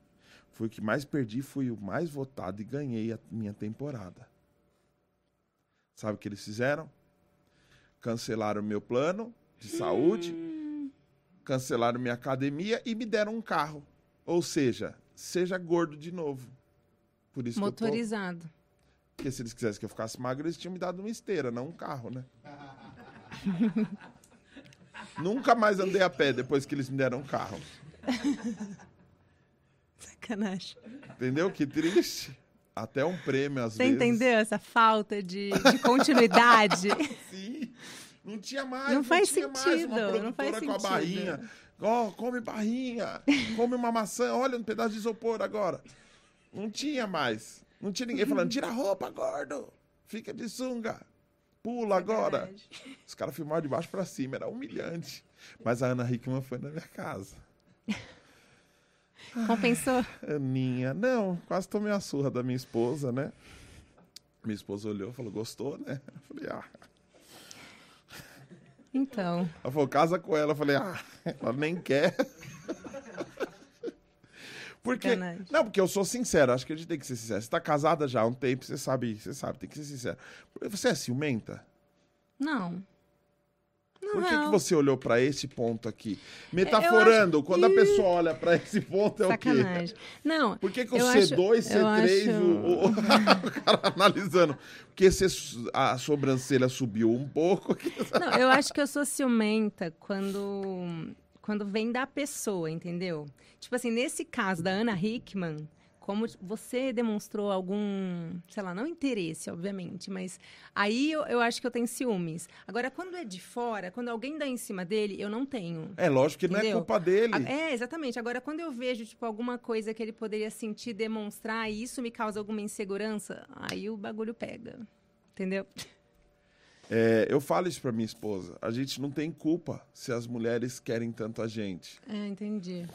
Fui o que mais perdi, fui o mais votado e ganhei a minha temporada. Sabe o que eles fizeram? Cancelaram o meu plano de saúde, cancelaram minha academia e me deram um carro. Ou seja, seja gordo de novo. Por isso que eu tô... Motorizado. Porque se eles quisessem que eu ficasse magro, eles tinham me dado uma esteira, não um carro, né? <laughs> Nunca mais andei a pé depois que eles me deram um carro. Sacanagem. Entendeu? Que triste. Até um prêmio, às Você vezes. entendeu essa falta de, de continuidade? <laughs> Sim. Não tinha mais. Não faz tinha mais sentido, uma não faz com a sentido. barrinha. Ó, come barrinha. Come uma maçã. Olha um pedaço de isopor agora. Não tinha mais. Não tinha ninguém falando, tira a roupa, gordo. Fica de sunga. Pula agora. Sacanagem. Os caras filmaram de baixo pra cima. Era humilhante. Mas a Ana Hickman foi na minha casa. Compensou? Aninha, não, quase tomei a surra da minha esposa, né? Minha esposa olhou e falou, gostou, né? Eu falei, ah. Então. Ela falou, casa com ela. Eu falei, ah, ela nem quer. Porque, Sacanagem. não, porque eu sou sincero, acho que a gente tem que ser sincero. Você tá casada já há um tempo, você sabe, você sabe, tem que ser sincero. Você é ciumenta? Não. Não, Por que, que não. você olhou pra esse ponto aqui? Metaforando, quando a pessoa olha pra esse ponto, é o quê? Sacanagem. Não. Por que, que o eu C2, acho- eu C3, acho- o, <laughs> o- cara analisando? Porque a sobrancelha subiu um pouco. Não, eu acho que eu sou ciumenta quando, quando vem da pessoa, entendeu? Tipo assim, nesse caso da Ana Hickman, como você demonstrou algum, sei lá, não interesse, obviamente, mas aí eu, eu acho que eu tenho ciúmes. Agora, quando é de fora, quando alguém dá em cima dele, eu não tenho. É lógico que não é Entendeu? culpa dele. É, exatamente. Agora, quando eu vejo, tipo, alguma coisa que ele poderia sentir, demonstrar, e isso me causa alguma insegurança, aí o bagulho pega. Entendeu? É, eu falo isso pra minha esposa. A gente não tem culpa se as mulheres querem tanto a gente. É, entendi.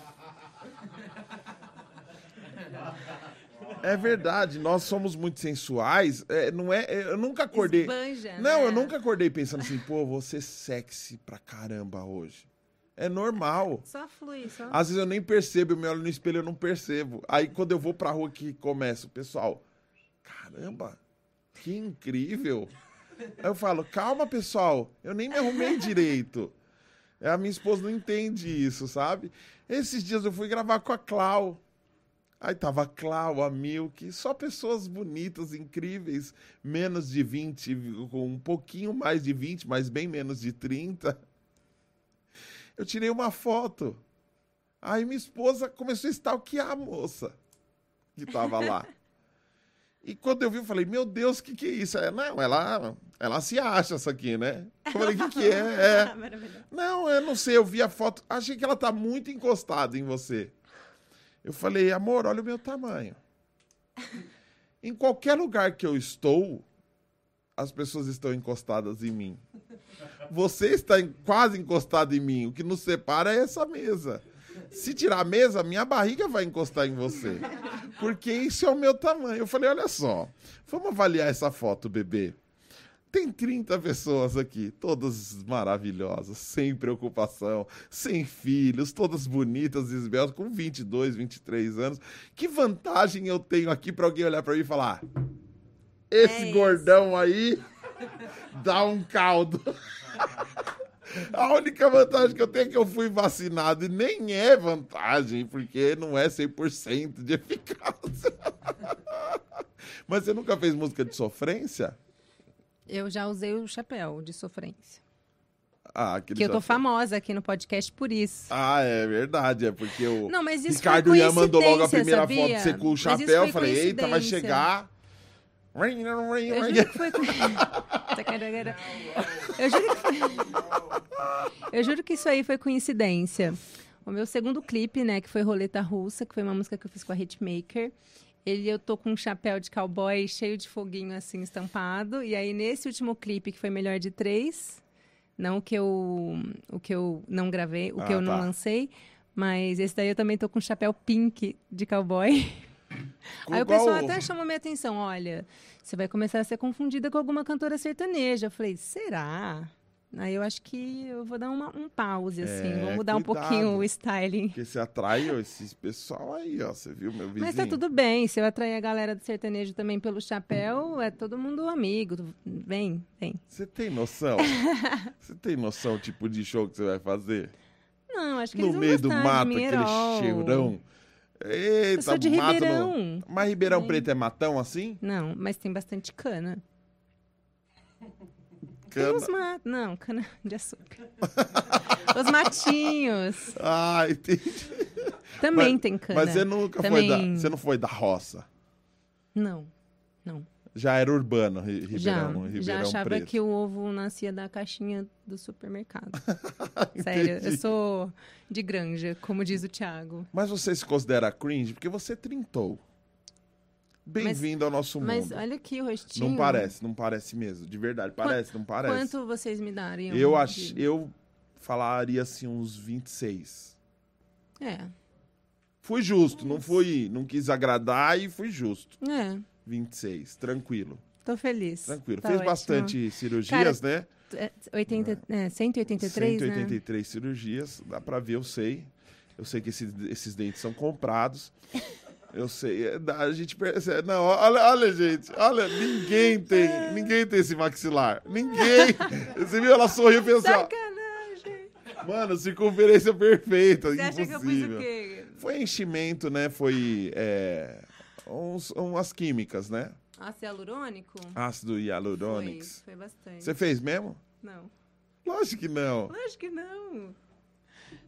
É verdade, nós somos muito sensuais. é, não é, é, eu nunca acordei. Esbanja, Não, né? eu nunca acordei pensando assim, pô, vou ser sexy pra caramba hoje. É normal. Só flui, só. Às vezes eu nem percebo, eu me olho no espelho eu não percebo. Aí quando eu vou pra rua que começa o pessoal, caramba, que incrível. Aí eu falo, calma pessoal, eu nem me arrumei direito. É, A minha esposa não entende isso, sabe? Esses dias eu fui gravar com a Clau. Aí tava a Clau, a Milk, só pessoas bonitas, incríveis, menos de 20, com um pouquinho mais de 20, mas bem menos de 30. Eu tirei uma foto. Aí minha esposa começou a stalkear a moça que tava lá. <laughs> E quando eu vi, eu falei, meu Deus, o que, que é isso? É, não, ela, ela se acha essa aqui, né? Eu falei, o que, que é? <laughs> é? Não, eu não sei, eu vi a foto, achei que ela tá muito encostada em você. Eu falei, amor, olha o meu tamanho. <laughs> Em qualquer lugar que eu estou, as pessoas estão encostadas em mim. Você está quase encostado em mim. O que nos separa é essa mesa. Se tirar a mesa, minha barriga vai encostar em você. Porque isso é o meu tamanho. Eu falei, olha só, vamos avaliar essa foto, bebê. Tem 30 pessoas aqui, todas maravilhosas, sem preocupação, sem filhos, todas bonitas e esbeltas, com 22, 23 anos. Que vantagem eu tenho aqui para alguém olhar para mim e falar: esse É isso." gordão aí dá um caldo. <laughs> A única vantagem que eu tenho é que eu fui vacinado e nem é vantagem, porque não é 100% de eficácia. <laughs> Mas você nunca fez música de sofrência? Eu já usei o chapéu de sofrência. Ah, Que eu tô famosa aqui no podcast por isso. Ah, é verdade, é porque o Não, mas isso Ricardo Ian mandou logo a primeira sabia? foto de você com o chapéu, eu falei, eita, vai coincidência. chegar. Eu juro que foi. <laughs> Tacaragara. eu, juro que foi... <laughs> eu juro que isso aí foi coincidência. O meu segundo clipe, né, que foi Roleta Russa, que foi uma música que eu fiz com a Hitmaker. Ele, eu tô com um chapéu de cowboy cheio de foguinho assim estampado. E aí, nesse último clipe, que foi melhor de três, não o que eu, o que eu não gravei, o que Ah, eu não tá. lancei, mas esse daí eu também tô com um chapéu pink de cowboy. <laughs> Ficou Aí o pessoal até chamou minha atenção, olha, você vai começar a ser confundida com alguma cantora sertaneja. Eu falei, será? Aí eu acho que eu vou dar uma- um pause, assim, É, vou mudar um cuidado. pouquinho o styling. Porque você atraiu esse pessoal aí, ó. Você viu, meu vizinho? Mas tá tudo bem, se eu atrair a galera do sertanejo também pelo chapéu, é todo mundo amigo. Vem, vem. Você tem noção? <laughs> você tem noção, tipo, de show que você vai fazer? Não, acho que no meio do mato, aquele cheirão. Eita, Eu sou de mato Ribeirão. No... Mas Ribeirão Sim. Preto é matão assim? Não, mas tem bastante cana. Tem Cana. uns matos. Não, cana de açúcar. <laughs> Os matinhos. Ah, entendi. Também Mas- tem cana. Mas você nunca Também... foi da. Você não foi da roça. Não, não. Já era urbano, Ri- Já, Ribeirão, Ribeirão já achava Preto. que o ovo nascia da caixinha do supermercado. <laughs> Sério, eu sou de granja, como diz o Thiago. Mas você se considera cringe porque você trintou. Bem-vindo ao nosso mundo. Mas olha aqui o rostinho. Não parece, não parece mesmo. De verdade, parece, não parece. Quanto vocês me dariam? Eu acho, eu falaria assim uns 26. É, Fui justo, não fui, não quis agradar e fui justo. é. 26, tranquilo. Tô feliz. Tranquilo. Tá Fez ótimo. bastante cirurgias, né? É, 80, é, 183, né? 183 cirurgias, dá pra ver, eu sei. Eu sei que esses, esses dentes são comprados. Eu sei, é, a gente percebe. Não, olha, olha, gente, olha, ninguém tem, ninguém tem esse maxilar. Ninguém. Você viu? Ela sorriu e pensou, Sacanagem. mano, circunferência perfeita, Você acha que eu fiz impossível. o quê? Foi enchimento, né? Foi é, uns, umas químicas, né? Ácido hialurônico? Ácido Foi, hialurônico. foi bastante. Você fez mesmo? Não. Lógico que não. Lógico que não.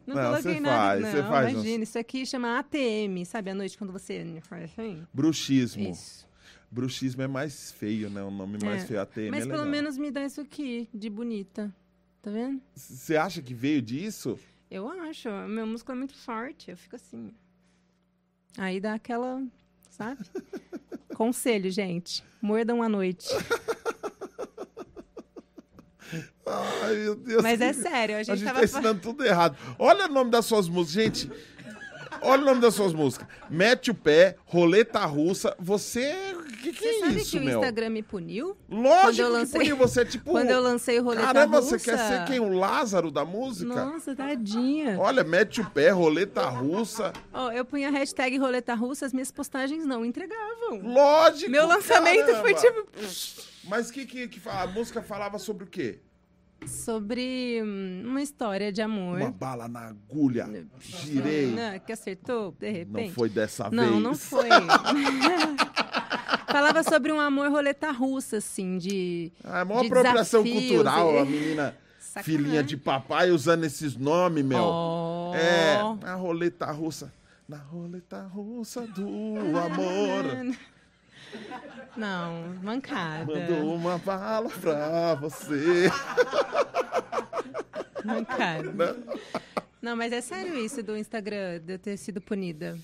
Não, Não, coloquei você nada. faz, não, você faz uns- imagina. Isso aqui chama ATM, sabe? À noite quando você faz assim? Bruxismo. Isso. Bruxismo é mais feio, né? O nome mais É, feio. ATM Mas é pelo legal. menos me dá isso aqui, de bonita. Tá vendo? Você acha que veio disso? Eu acho. Meu músculo é muito forte. Eu fico assim. Aí dá aquela. Sabe? Conselho, gente. Mordam à noite. Ai, meu Deus. Mas é sério, a A gente, gente tava. tá ensinando tudo errado. Olha o nome das suas músicas, gente. Olha o nome das suas músicas. Mete o pé, roleta russa. Você. O que, que Você é sabe isso, que o meu? Instagram me puniu? Lógico Quando eu que lancei- puniu. Você é tipo. Quando eu lancei o roleta Caramba, russa. você quer ser quem? O Lázaro da música? Nossa, tadinha. Olha, mete o pé, roleta russa. Ó, eu punha a hashtag roleta russa, as minhas postagens não entregavam. Lógico. Meu lançamento caramba. foi tipo Mas que, que, que a música falava sobre o quê? Sobre hum, uma história de amor. Uma bala na agulha. Girei. Não, que acertou, de repente. Não foi dessa Não, vez. não foi. <laughs> Falava sobre um amor roleta russa, assim, de. Ah, é uma de apropriação desafios, cultural, e- a menina Sacanagem. filhinha de papai usando esses nomes, meu. Oh. É, a roleta russa. Na roleta russa do amor. <laughs> Não, mancada. Mandou uma bala pra você. Mancada. Não, mas é sério isso do Instagram, de eu ter sido punida.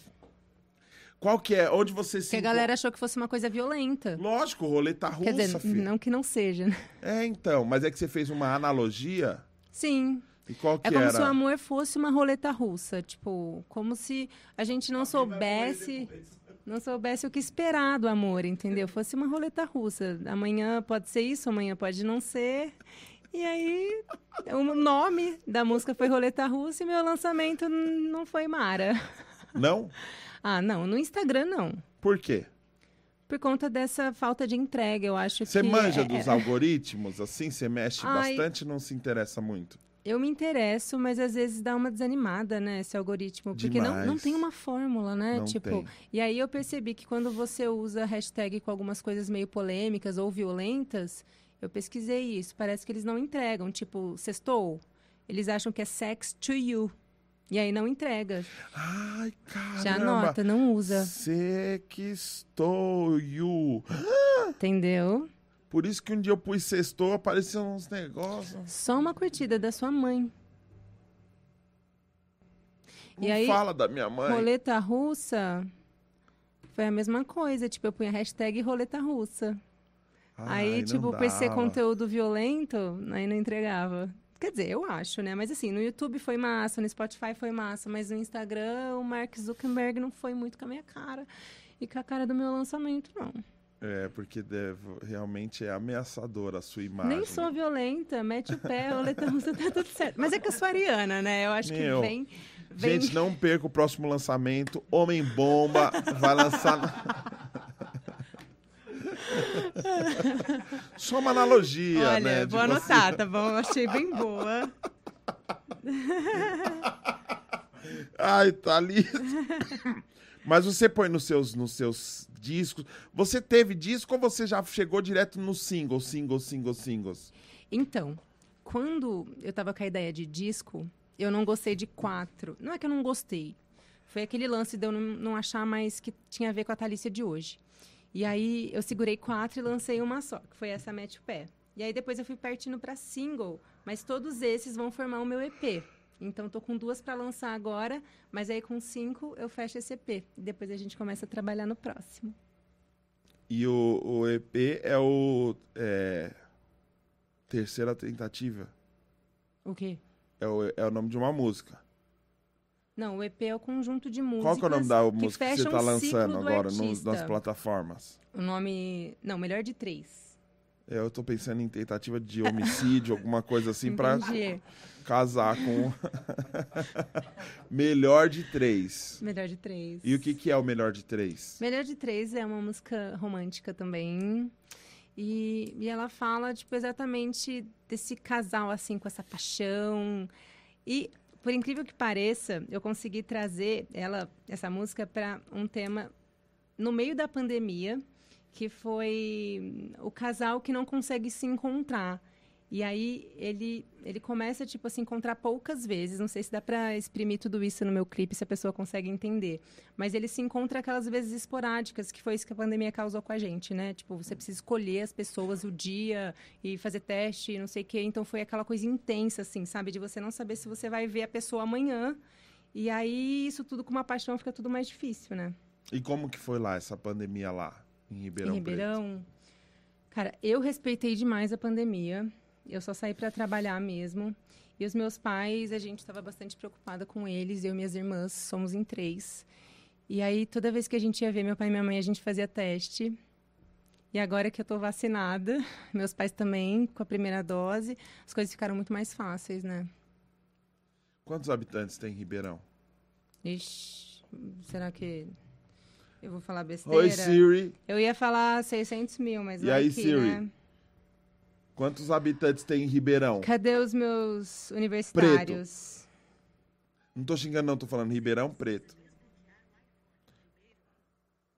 Qual que é? Onde você se. Porque a galera achou que fosse uma coisa violenta. Lógico, roleta russa, Quer dizer, filho. não que não seja, né? É, então. Mas é que você fez uma analogia. Sim. E qual que É como era? se o amor fosse uma roleta russa. Tipo, como se a gente não soubesse. Não soubesse o que esperar do amor, entendeu? Fosse uma roleta russa. Amanhã pode ser isso, amanhã pode não ser. E aí, o nome da música foi Roleta Russa e meu lançamento não foi Mara. Não? <laughs> Ah, não, no Instagram não. Por quê? Por conta dessa falta de entrega, eu acho Você que. manja é- dos é- algoritmos, assim? Você mexe Ai. bastante e não se interessa muito? Eu me interesso, mas às vezes dá uma desanimada, né, esse algoritmo. Porque não, não tem uma fórmula, né? Não tipo, tem. e aí eu percebi que quando você usa hashtag com algumas coisas meio polêmicas ou violentas, eu pesquisei isso. Parece que eles não entregam. Tipo, sextou. Eles acham que é sex to you. E aí não entrega. Ai, caramba. Já anota, não usa. Sextou you. Entendeu? Por isso que um dia eu pus sextou, apareceu uns negócios. Só uma curtida da sua mãe. Não E aí, fala da minha mãe. Roleta russa foi a mesma coisa. Tipo, eu punha hashtag roleta russa. Ai, aí, tipo, por ser conteúdo violento, aí não entregava. Quer dizer, eu acho, né? Mas assim, no YouTube foi massa, no Spotify foi massa, mas no Instagram o Mark Zuckerberg não foi muito com a minha cara. e com a cara do meu lançamento, não. É, porque deve- realmente é ameaçadora a sua imagem. Nem sou violenta, mete o pé, o letão, você tá tudo certo. Mas é que eu sou ariana, né? Eu acho Meu, que vem. vem... Gente, não perca o próximo lançamento. Homem Bomba vai lançar. Só <laughs> uma analogia, Olha, né? vou anotar, tá bom? Eu achei bem boa. Ai, tá ali. <laughs> Mas você põe nos seus, nos seus discos. Você teve disco ou você já chegou direto no single, single, single, singles? Então, quando eu tava com a ideia de disco, eu não gostei de quatro. Não é que eu não gostei. Foi aquele lance de eu não, não achar mais que tinha a ver com a Thalícia de hoje. E aí eu segurei quatro e lancei uma só, que foi essa Mete o Pé. E aí depois eu fui partindo para single, mas todos esses vão formar o meu EP. Então tô com duas para lançar agora, mas aí com cinco eu fecho esse EP. Depois a gente começa a trabalhar no próximo. E o, o EP é o. é, terceira tentativa. O quê? É o, é o nome de uma música. Não, o EP é o conjunto de músicas Qual que é o nome da música que você tá ciclo lançando do agora nas plataformas? O nome. Não, melhor de três. É, Eu tô pensando em tentativa de homicídio, alguma coisa assim, pra Entendi. Casar com. <laughs> melhor de três. Melhor de três. E o que, que é o melhor de três? Melhor de três é uma música romântica também. E, e ela fala, tipo, exatamente desse casal, assim, com essa paixão. E, por incrível que pareça, eu consegui trazer ela, essa música, para um tema no meio da pandemia, que foi o casal que não consegue se encontrar. E aí ele, ele começa, tipo, a se encontrar poucas vezes. Não sei se dá para exprimir tudo isso no meu clipe, se a pessoa consegue entender. Mas ele se encontra aquelas vezes esporádicas, que foi isso que a pandemia causou com a gente, né? Tipo, você precisa escolher as pessoas, o dia, e fazer teste, não sei o quê. Então foi aquela coisa intensa, assim, sabe? De você não saber se você vai ver a pessoa amanhã. E aí, isso tudo com uma paixão fica tudo mais difícil, né? E como que foi lá, essa pandemia lá, em Ribeirão, em Ribeirão. Cara, eu respeitei demais a pandemia. Eu só saí para trabalhar mesmo. E os meus pais, a gente estava bastante preocupada com eles. Eu e minhas irmãs, somos em três. E aí, toda vez que a gente ia ver meu pai e minha mãe, a gente fazia teste. E agora que eu tô vacinada, <laughs> meus pais também, com a primeira dose, as coisas ficaram muito mais fáceis, né? Quantos habitantes tem em Ribeirão? Ixi, será que eu vou falar besteira? Oi, Siri. Eu ia falar 600 mil, mas E vai aí, que, Siri? né? Quantos habitantes tem em Ribeirão? Cadê os meus universitários? Não tô xingando, não, tô falando Ribeirão Preto.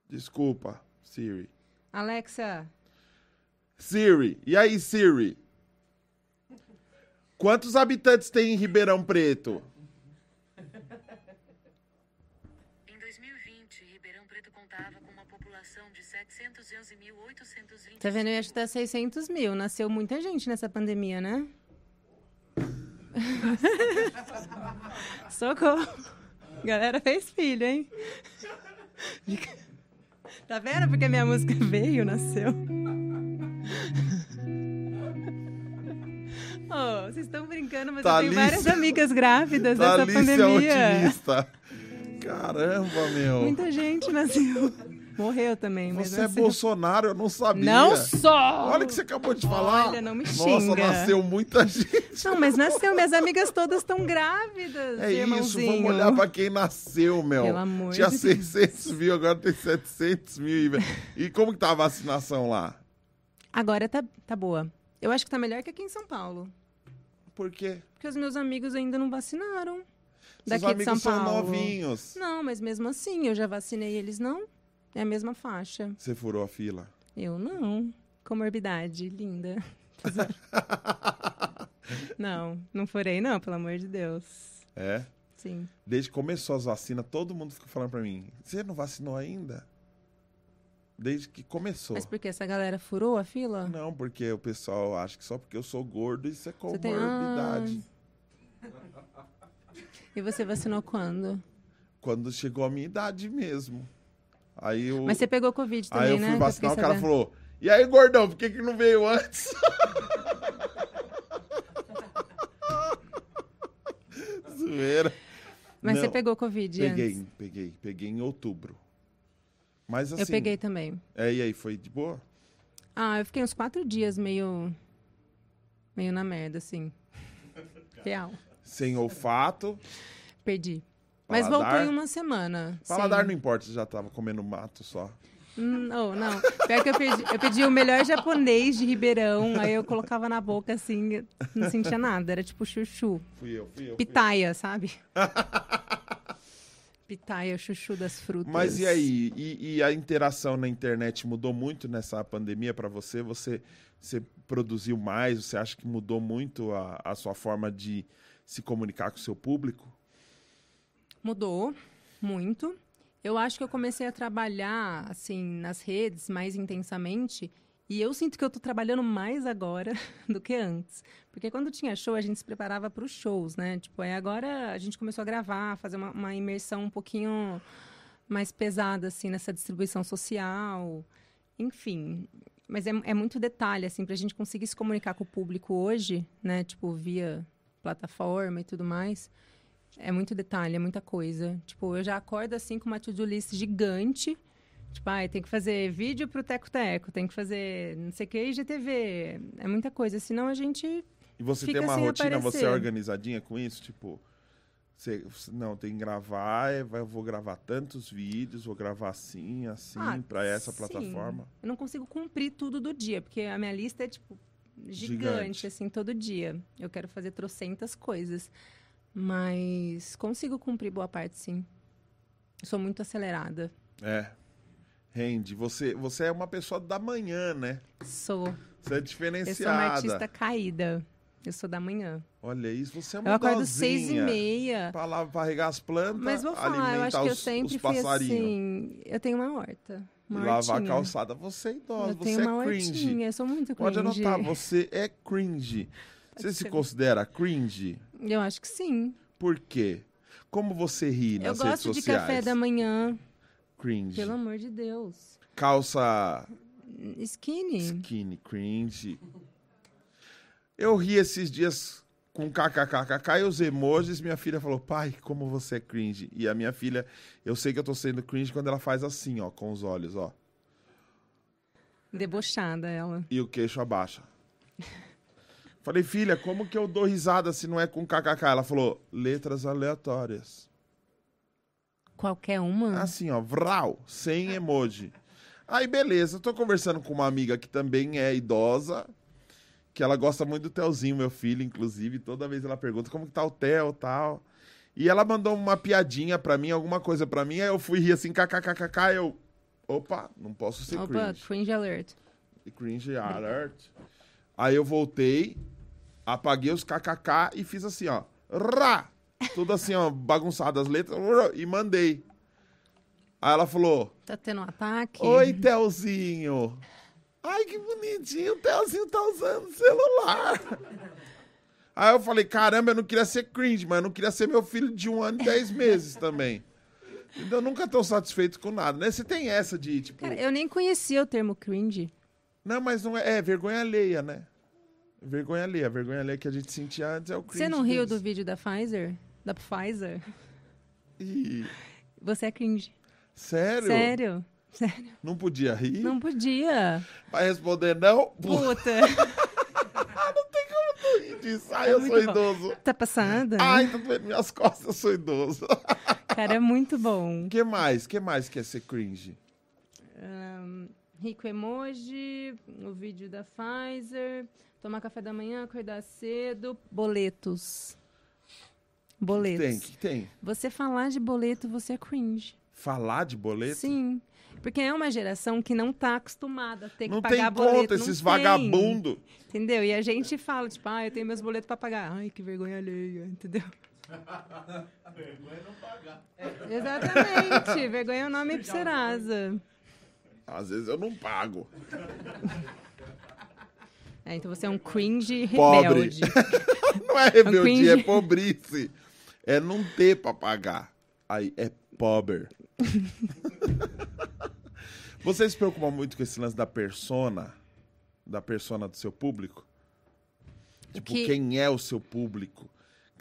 Desculpa, Siri. Alexa, Siri. E aí, Siri? Quantos habitantes tem em Ribeirão Preto? Em 2020, Ribeirão Preto contava com uma população de 711.820. tá vendo? Eu acho que tá 600 mil. Nasceu muita gente nessa pandemia, né? <laughs> Socorro. Galera fez filho, hein? <laughs> Tá vendo? Porque minha música veio, nasceu. <laughs> Oh, vocês estão brincando, mas eu Thalícia- tenho várias amigas grávidas dessa Thalícia pandemia. otimista. Caramba, meu. Muita gente nasceu. Morreu também, mas Você é nasceu. Bolsonaro, eu não sabia. Não só! Olha o que você acabou de falar. Olha, não me Nossa, xinga. nasceu muita <laughs> gente. Não, mas nasceu. Minhas amigas todas estão grávidas, É isso, vamos olhar pra quem nasceu, meu. Pelo amor Tinha de 600 mil, agora tem 700 mil. E como que tá a vacinação lá? Agora tá, tá boa. Eu acho que tá melhor que aqui em São Paulo. Por quê? Porque os meus amigos ainda não vacinaram. Seus Daqui de São amigos são Paulo. novinhos. Não, mas mesmo assim, eu já vacinei eles, não. É a mesma faixa. Você furou a fila. Eu não. Comorbidade, linda. <laughs> não, não furei, não, pelo amor de Deus. É? Sim. Desde que começou as vacinas, todo mundo fica falando pra mim: você não vacinou ainda? Desde que começou. Mas por que essa galera furou a fila? Não, porque o pessoal acha que só porque eu sou gordo isso é Você tem- comorbidade. E você vacinou quando? Quando chegou a minha idade mesmo. Aí eu, Mas você pegou Covid também, aí eu né? fui eu vacinar, o fiquei cara falou: E aí, gordão, por que, que não veio antes? <laughs> Zoeira. Mas você Não, pegou Covid Peguei, antes? peguei, peguei em outubro. Mas assim. eu peguei também. É, e aí, foi de boa? Ah, eu fiquei uns quatro dias meio. meio na merda, assim. <laughs> Real. Sem olfato. Perdi. Mas voltou em uma semana. Paladar sim. não importa, você já tava comendo mato só. Hum, Não, não. Pior que eu pedi, eu pedi o melhor japonês de Ribeirão, aí eu colocava na boca assim, não sentia nada. Era tipo chuchu. Fui eu, fui eu. fui eu. Pitaia, sabe? <laughs> Pitaia, chuchu das frutas. Mas e aí? E, e a interação na internet mudou muito nessa pandemia pra você? Você, você produziu mais? Você acha que mudou muito a, a sua forma de se comunicar com o seu público? Mudou muito. Eu acho que eu comecei a trabalhar assim nas redes mais intensamente e eu sinto que eu tô trabalhando mais agora <laughs> do que antes. Porque quando tinha show, a gente se preparava para os shows, né? Tipo, aí agora a gente começou a gravar, fazer uma, uma imersão um pouquinho mais pesada assim nessa distribuição social. Enfim, mas é, é muito detalhe assim pra gente conseguir se comunicar com o público hoje, né? Tipo, via plataforma e tudo mais. É muito detalhe, é muita coisa. Tipo, eu já acordo assim com uma to-do list gigante. Tipo, ai, tem que fazer vídeo pro Teco Teco, tem que fazer não sei o que, IGTV. É muita coisa. Senão a gente. E você Fica tem uma rotina, você é aparecer. organizadinha com isso? Tipo, você, não, tem que gravar, é, vai- eu vou gravar tantos vídeos, vou gravar assim, assim, Ah, pra essa sim. plataforma. Eu não consigo cumprir tudo do dia, porque a minha lista é, tipo, gigante, Gigante. assim, todo dia. Eu quero fazer trocentas coisas. Mas consigo cumprir boa parte, sim. Eu sou muito acelerada. É. Rende. Você, você é uma pessoa da manhã, né? Sou. Você é Eu sou uma diferenciada. artista caída. Eu sou da manhã. Olha isso, você é uma Eu acordo seis e meia. Pra lá, pra regar as plantas, Mas vou falar, eu acho que eu os, sempre os fui assim. Eu tenho uma horta. Uma lavar a calçada. Você é idosa, Eu você tenho uma é cringe. hortinha, eu sou muito cringe. Pode anotar, você é cringe. Você se ser. considera cringe? Eu acho que sim. Por quê? Como você ri eu nas redes gosto de sociais? café da manhã. Cringe. Pelo amor de Deus. Calça Skinny. skinny, cringe. Eu ri esses dias com kkkk e os emojis. Minha filha falou, pai, como você é cringe. E a minha filha, eu sei que eu tô sendo cringe quando ela faz assim, ó, com os olhos, ó. Debochada ela. E o queixo abaixa. <laughs> Falei, filha, como que eu dou risada se não é com kkk? Ela falou, letras aleatórias. Qualquer uma? Assim, ó, vral, sem emoji. Aí, beleza, tô conversando com uma amiga que também é idosa, que ela gosta muito do Telzinho, meu filho, inclusive. Toda vez ela pergunta como que tá o Tel e tal. E ela mandou uma piadinha pra mim, alguma coisa pra mim, aí eu fui rir assim, kkkk, eu... Opa, não posso ser Opa, cringe. cringe alert. Cringe alert. Aí eu voltei, apaguei os kkk e fiz assim, ó. Rá! Tudo assim, ó, bagunçado as letras, e mandei. Aí ela falou: Tá tendo um ataque? Oi, Telzinho. Ai, que bonitinho, o Telzinho tá usando o celular. Aí eu falei: caramba, eu não queria ser cringe, mas eu não queria ser meu filho de um ano e dez meses também. Então eu nunca tô satisfeito com nada, né? Você tem essa de, tipo. Cara, eu nem conhecia o termo cringe. Não, mas não é. É vergonha alheia, né? Vergonha alheia. A vergonha alheia que a gente sentia antes é o cringe. Você não riu deles. do vídeo da Pfizer? Da Pfizer? Ih, Você é cringe. sério? Sério? Sério. Não podia rir? Não podia. Vai responder não? Puta. <laughs> não tem como tu rir disso. Ai, É eu sou bom. idoso. Tá passada? Ai, tá doendo minhas costas, eu sou idoso. Cara, é muito bom. O que mais? O que mais que é ser cringe? Ahn, rico emoji, o vídeo da Pfizer, tomar café da manhã, acordar cedo, boletos. Que Boletos. tem? que tem? Você falar de boleto, você é cringe. Falar de boleto? Sim. Porque é uma geração que não tá acostumada a ter Não que tem pagar boleto. conta, não esses tem. vagabundos. Entendeu? E a gente fala, tipo, ah, eu tenho meus boletos pra pagar. Ai, que vergonha alheia, entendeu? <laughs> Exatamente. vergonha é o nome pro Serasa. Às vezes eu não pago. <laughs> É, então você é um cringe Pobre. rebelde. <laughs> Não é rebeldia, cringe. é pobrice. É não ter pra pagar. Aí é pobre. <laughs> Você se preocupa muito com esse lance da persona? Da persona do seu público? Tipo, que- quem é o seu público?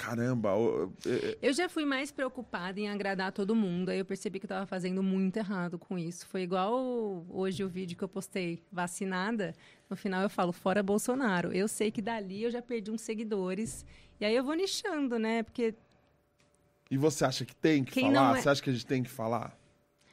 Caramba, o- é- é- Eu já fui mais preocupada em agradar todo mundo. Aí eu percebi que eu tava fazendo muito errado com isso. Foi igual hoje o vídeo que eu postei, vacinada. No final eu falo, fora Bolsonaro. Eu sei que dali eu já perdi uns seguidores. E aí eu vou nichando, né? Porque e você acha que tem que Quem falar? é- Você acha que a gente tem que falar?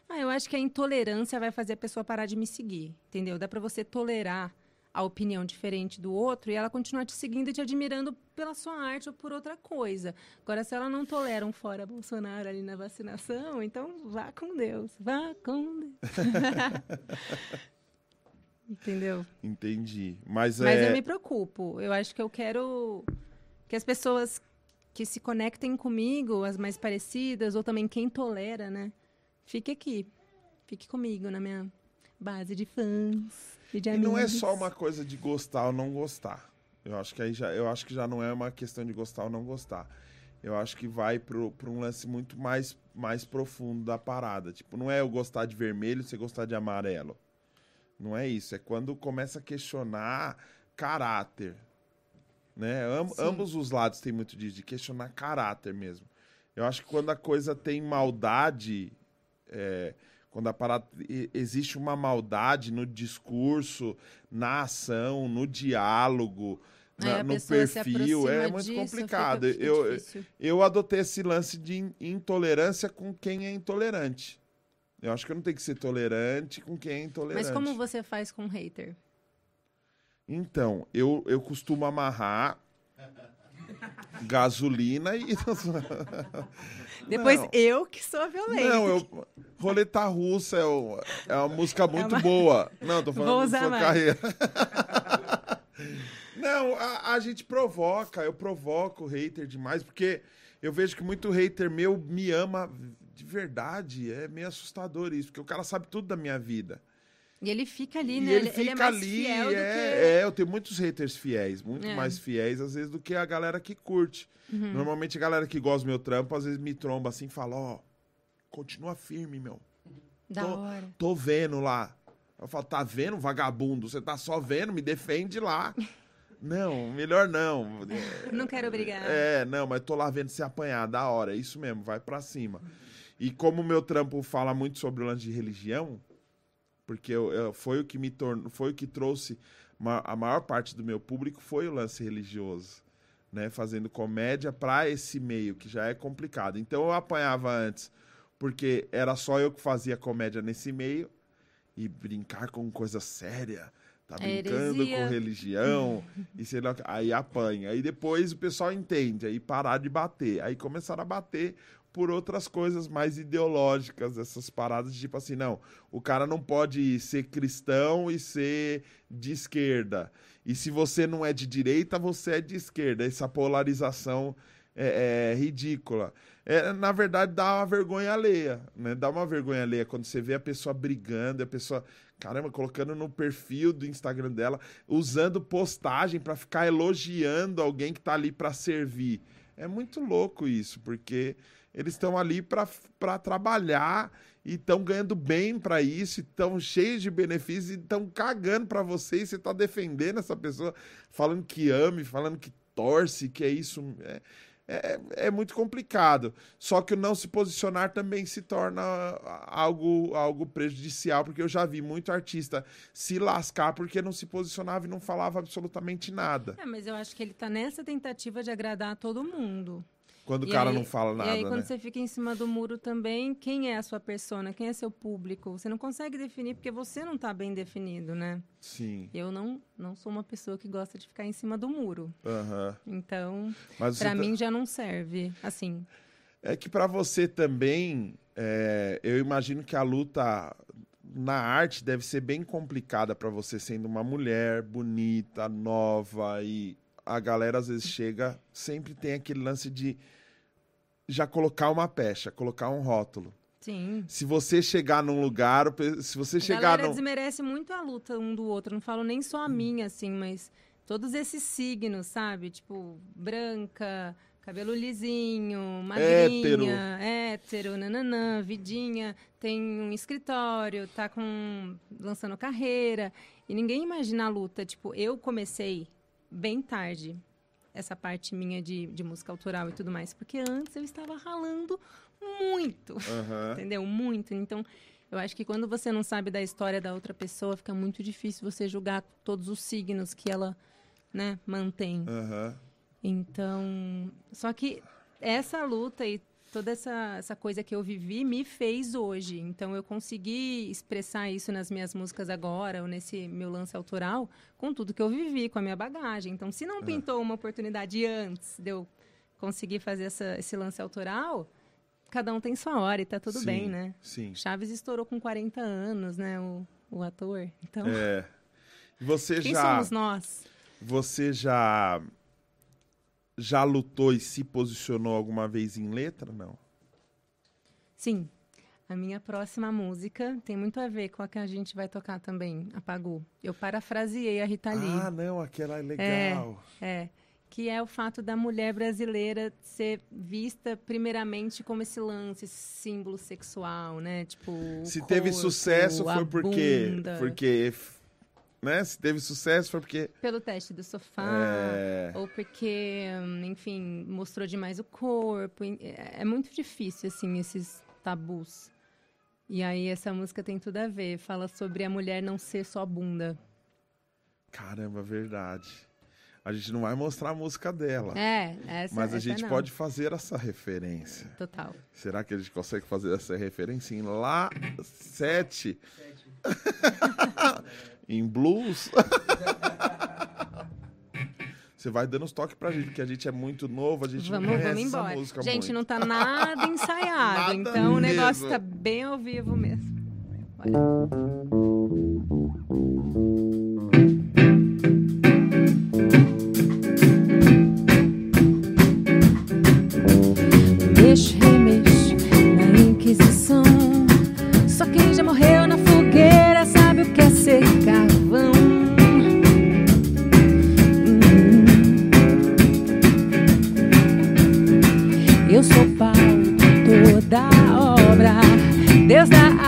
ah, eu acho que a intolerância vai fazer a pessoa parar de me seguir. Entendeu? Dá pra você tolerar a opinião diferente do outro e ela continuar te seguindo e te admirando pela sua arte ou por outra coisa. Agora, se ela não tolera um fora Bolsonaro ali na vacinação, então vá com Deus. Vá com Deus. <laughs> Entendeu? Entendi. Mas, Mas é. eu me preocupo. Eu acho que eu quero que as pessoas que se conectem comigo, as mais parecidas, ou também quem tolera, né? Fique aqui. Fique comigo na minha base de fãs e não é só uma coisa de gostar ou não gostar. Eu acho que aí já, eu acho que já não é uma questão de gostar ou não gostar. Eu acho que vai para um lance muito mais, mais profundo da parada. Tipo, não é eu gostar de vermelho, você gostar de amarelo. Não é isso. É quando começa a questionar caráter. Né? Am- ambos os lados têm muito disso, de questionar caráter mesmo. Eu acho que quando a coisa tem maldade, é, quando a parada, existe uma maldade no discurso, na ação, no diálogo, Aí na- no perfil, é muito disso, complicado. fica- fica eu, difícil. eu adotei esse lance de in- intolerância com quem é intolerante. Eu acho que eu não tenho que ser tolerante com quem é intolerante. Mas como você faz com hater? Então, eu, eu costumo amarrar <laughs> gasolina e. <laughs> Depois Não. eu que sou violenta. Não, eu. Roleta russa é, o- é uma música muito uma- boa. Não, tô Vou falando da sua mais. carreira. <laughs> Não, a, a gente provoca, eu provoco o hater demais, porque eu vejo que muito hater meu me ama de verdade. É meio assustador isso, porque o cara sabe tudo da minha vida. E ele fica ali, E né? ele é fica mais ali, fiel do que... é, é, eu tenho muitos haters fiéis, muito É. mais fiéis, às vezes, do que a galera que curte. Uhum. Normalmente a galera que gosta do meu trampo, às vezes me tromba assim e fala, ó, continua firme, meu. Da Tô- hora. Tô vendo lá. Eu falo, tá vendo, vagabundo? Você tá só vendo, me defende lá. <laughs> não, melhor não. <laughs> Não quero brigar. É, não, mas tô lá vendo você apanhar, da hora, é isso mesmo, vai pra cima. E como o meu trampo fala muito sobre o lance de religião, porque eu, eu- foi o que me tornou, foi o que trouxe ma- a maior parte do meu público foi o lance religioso, né, fazendo comédia pra esse meio que já é complicado. Então eu apanhava antes porque era só eu que fazia comédia nesse meio e brincar com coisa séria, tá É brincando heresia. com religião <laughs> e sei lá, aí apanha. Aí depois o pessoal entende, aí parar de bater. Aí começaram a bater por outras coisas mais ideológicas, essas paradas de tipo assim, não, o cara não pode ser cristão e ser de esquerda. E se você não é de direita, você é de esquerda. Essa polarização é, é ridícula. É, na verdade, dá uma vergonha alheia, né? Dá uma vergonha alheia quando você vê a pessoa brigando, a pessoa, caramba, colocando no perfil do Instagram dela, usando postagem pra ficar elogiando alguém que tá ali pra servir. É muito louco isso, porque eles estão ali pra trabalhar e estão ganhando bem pra isso, estão cheios de benefícios e estão cagando pra você e você tá defendendo essa pessoa, falando que ame, falando que torce, que é isso. É, é, é muito complicado. Só que o não se posicionar também se torna algo, algo prejudicial, porque eu já vi muito artista se lascar porque não se posicionava e não falava absolutamente nada. É, mas eu acho que ele tá nessa tentativa de agradar a todo mundo. Quando o E cara aí- não fala E nada, aí, quando né? você fica em cima do muro também, quem é a sua persona? Quem é seu público? Você não consegue definir porque você não tá bem definido, né? Sim. Eu não, não sou uma pessoa que gosta de ficar em cima do muro. aham. Então, pra tá- mim já não serve. Assim, É que pra você também, é, eu imagino que a luta na arte deve ser bem complicada pra você sendo uma mulher bonita, nova e a galera às vezes chega, sempre tem aquele lance de já colocar uma pecha, colocar um rótulo. sim. Se você chegar num lugar, se você A chegar galera num desmerece muito a luta um do outro. Não falo nem só a minha, assim, mas todos esses signos, sabe? Tipo, branca, cabelo lisinho, magrinha, hétero, nananã, vidinha, tem um escritório, tá com lançando carreira. E ninguém imagina a luta. Tipo, eu comecei bem tarde. Essa parte minha de, de música autoral e tudo mais. Porque antes eu estava ralando muito, Aham. entendeu? Muito. Então, eu acho que quando você não sabe da história da outra pessoa, fica muito difícil você julgar todos os signos que ela, né, mantém. Aham. Então, só que essa luta e toda essa, essa coisa que eu vivi me fez hoje. Então, eu consegui expressar isso nas minhas músicas agora, ou nesse meu lance autoral, com tudo que eu vivi, com a minha bagagem. Então, se não pintou uma oportunidade antes de eu conseguir fazer essa, esse lance autoral, cada um tem sua hora e tá tudo Sim, bem, né? Sim. Chaves estourou com 40 anos, né? O, o ator. Então, É. Você quem já. somos nós? Você já. Já lutou e se posicionou alguma vez em letra? Não. Sim. A minha próxima música tem muito a ver com a que a gente vai tocar também, a Pagu. Eu parafraseei a Rita Lee. Ah, não, aquela é legal. É, que é o fato da mulher brasileira ser vista primeiramente como esse lance, esse símbolo sexual, né? Tipo, Se teve corpo, sucesso a foi porque. bunda. Porque. Né? Se teve sucesso foi porque. Pelo teste do sofá, É. ou porque, enfim, mostrou demais o corpo. É é muito difícil, assim, esses tabus. E aí essa música tem tudo a ver. Fala sobre a mulher não ser só bunda. Caramba, verdade. A gente não vai mostrar a música dela. É, essa mas a essa gente não. pode fazer essa referência. Total. Será que a gente consegue fazer essa referência em Lá 7? <laughs> em blues? <laughs> Você vai dando os toques pra gente, porque a gente é muito novo, a gente não Vamos, conhece vamos essa embora. música Gente, muito. não tá nada ensaiado, <laughs> Nada então o negócio mesmo. tá bem ao vivo mesmo. Olha. Mexe, Deus dá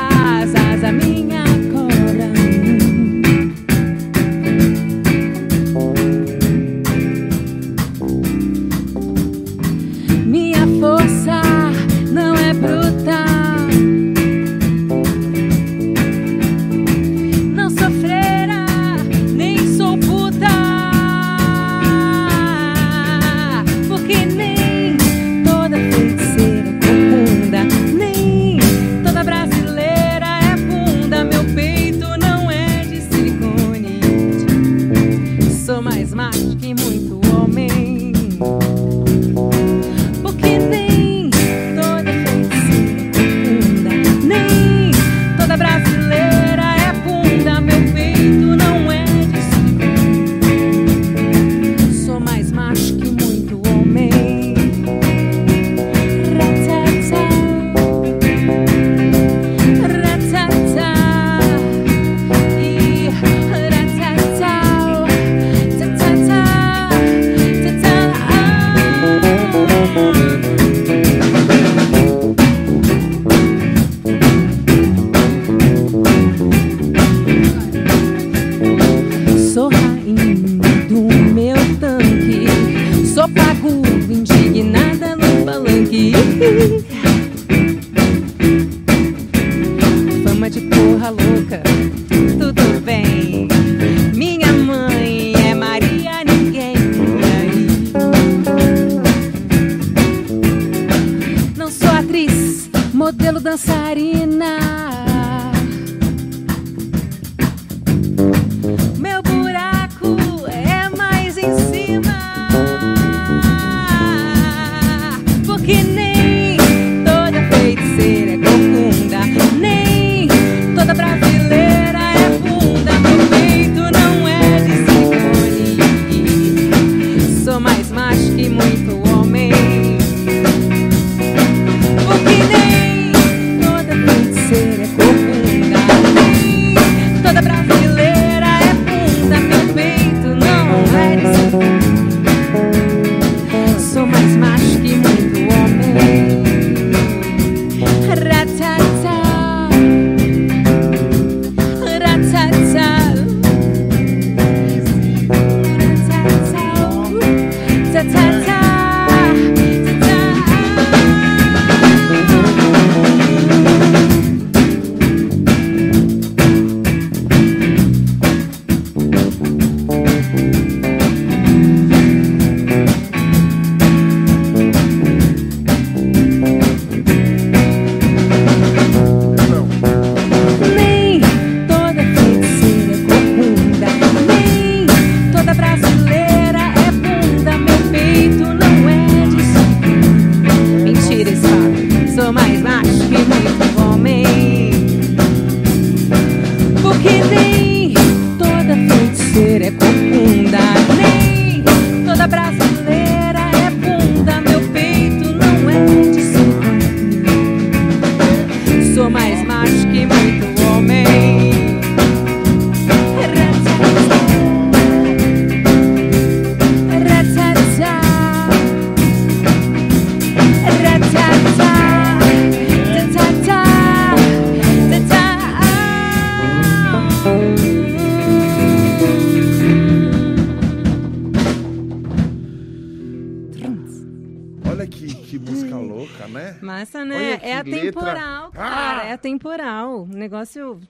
negócio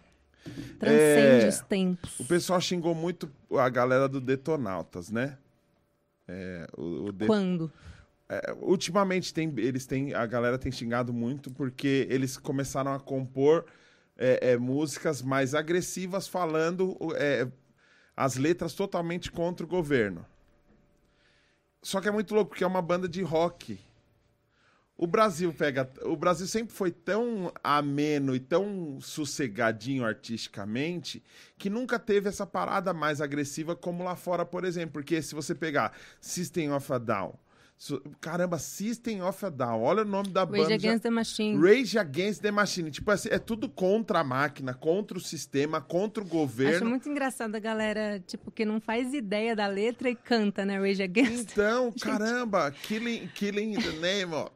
transcende É. os tempos. O pessoal xingou muito a galera do Detonautas, né? É, o, o De- Quando? é, ultimamente tem, eles têm, a galera tem xingado muito porque eles começaram a compor é, é, músicas mais agressivas falando é, as letras totalmente contra o governo. Só que é muito louco porque é uma banda de rock. O Brasil pega, o Brasil sempre foi tão ameno e tão sossegadinho artisticamente que nunca teve essa parada mais agressiva como lá fora, por exemplo. Porque se você pegar System of a Down, caramba, System of a Down, olha o nome da banda. Rage já- Against the Machine. Rage Against the Machine. Tipo assim, é tudo contra a máquina, contra o sistema, contra o Acho governo. muito engraçado a galera, tipo, que não faz ideia da letra e canta, né? Rage Against. Então, <laughs> caramba, killing, killing in the name, ó.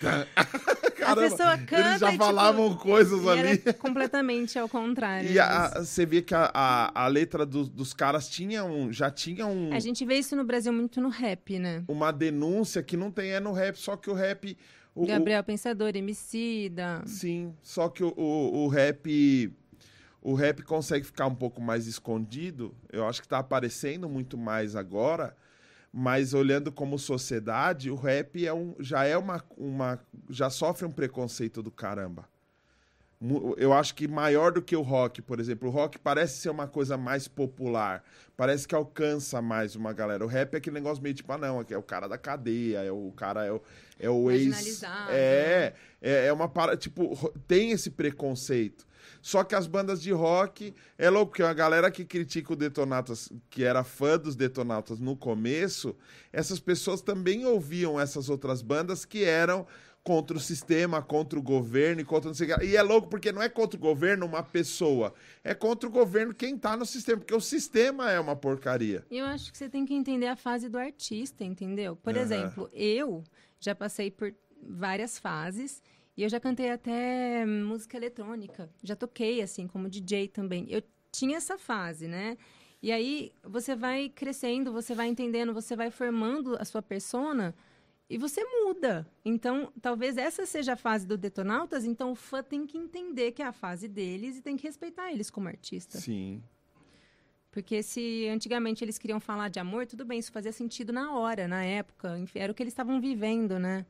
Caramba, pessoa canta eles já e, tipo, falavam coisas E ali. completamente ao contrário. E a- você vê que a, a, a letra do- dos caras tinha um, já tinha um, A gente vê isso no Brasil muito no rap, né? uma denúncia que não tem é no rap, só que o rap. o- o- Gabriel Pensador, Emicida. Sim, só que o, o, o rap. O rap consegue ficar um pouco mais escondido. Eu acho que tá aparecendo muito mais agora. Mas olhando como sociedade, o rap é um, já é uma, uma. já sofre um preconceito do caramba. Eu acho que maior do que o rock, por exemplo. O rock parece ser uma coisa mais popular. Parece que alcança mais uma galera. O rap é aquele negócio meio tipo, ah, não, é o cara da cadeia, é o cara, é o, é o ex. É, é, é uma para Tipo, tem esse preconceito. Só que as bandas de rock é louco, porque a galera que critica o Detonautas, que era fã dos Detonautas no começo, essas pessoas também ouviam essas outras bandas que eram contra o sistema, contra o governo e contra não sei o que. E é louco porque não é contra o governo uma pessoa, é contra o governo quem tá no sistema, porque o sistema é uma porcaria. E eu acho que você tem que entender a fase do artista, entendeu? Por Aham. exemplo, eu já passei por várias fases e eu já cantei até música eletrônica. Já toquei, assim, como DJ também. Eu tinha essa fase, né? E aí você vai crescendo, você vai entendendo, você vai formando a sua persona e você muda. Então, talvez essa seja a fase do Detonautas, então o fã tem que entender que é a fase deles e tem que respeitar eles como artista. Sim. Porque se antigamente eles queriam falar de amor, tudo bem, isso fazia sentido na hora, na época. Era o que eles estavam vivendo, né?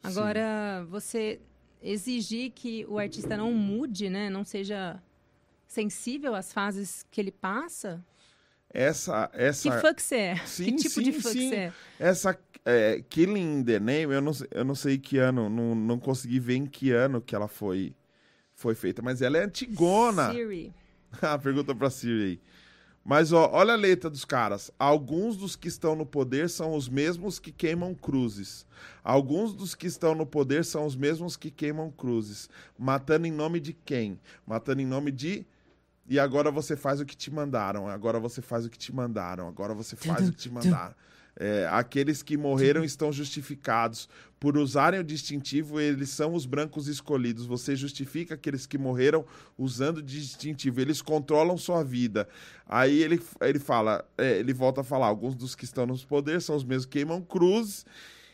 Agora, você exigir que o artista não mude, né? Não seja sensível às fases que ele passa. Essa, essa, Que que você é? Sim, <laughs> que tipo de sim, sim. que você é? essa é, Killing in the Name, eu não, sei- eu não sei que ano, não, não consegui ver em que ano que ela foi, foi feita, mas ela é antigona. Siri. <laughs> Ah, Pergunta pra Siri aí. Mas ó, olha a letra dos caras. Alguns dos que estão no poder são os mesmos que queimam cruzes. Alguns dos que estão no poder são os mesmos que queimam cruzes. Matando em nome de quem? Matando em nome de. E agora você faz o que te mandaram. Agora você faz o que te mandaram. Agora você faz o que te mandaram. É, aqueles que morreram estão justificados. Por usarem o distintivo, eles são os brancos escolhidos. Você justifica aqueles que morreram usando o distintivo. Eles controlam sua vida. Aí ele, ele fala, é, ele volta a falar: alguns dos que estão nos poderes são os mesmos que queimam cruzes.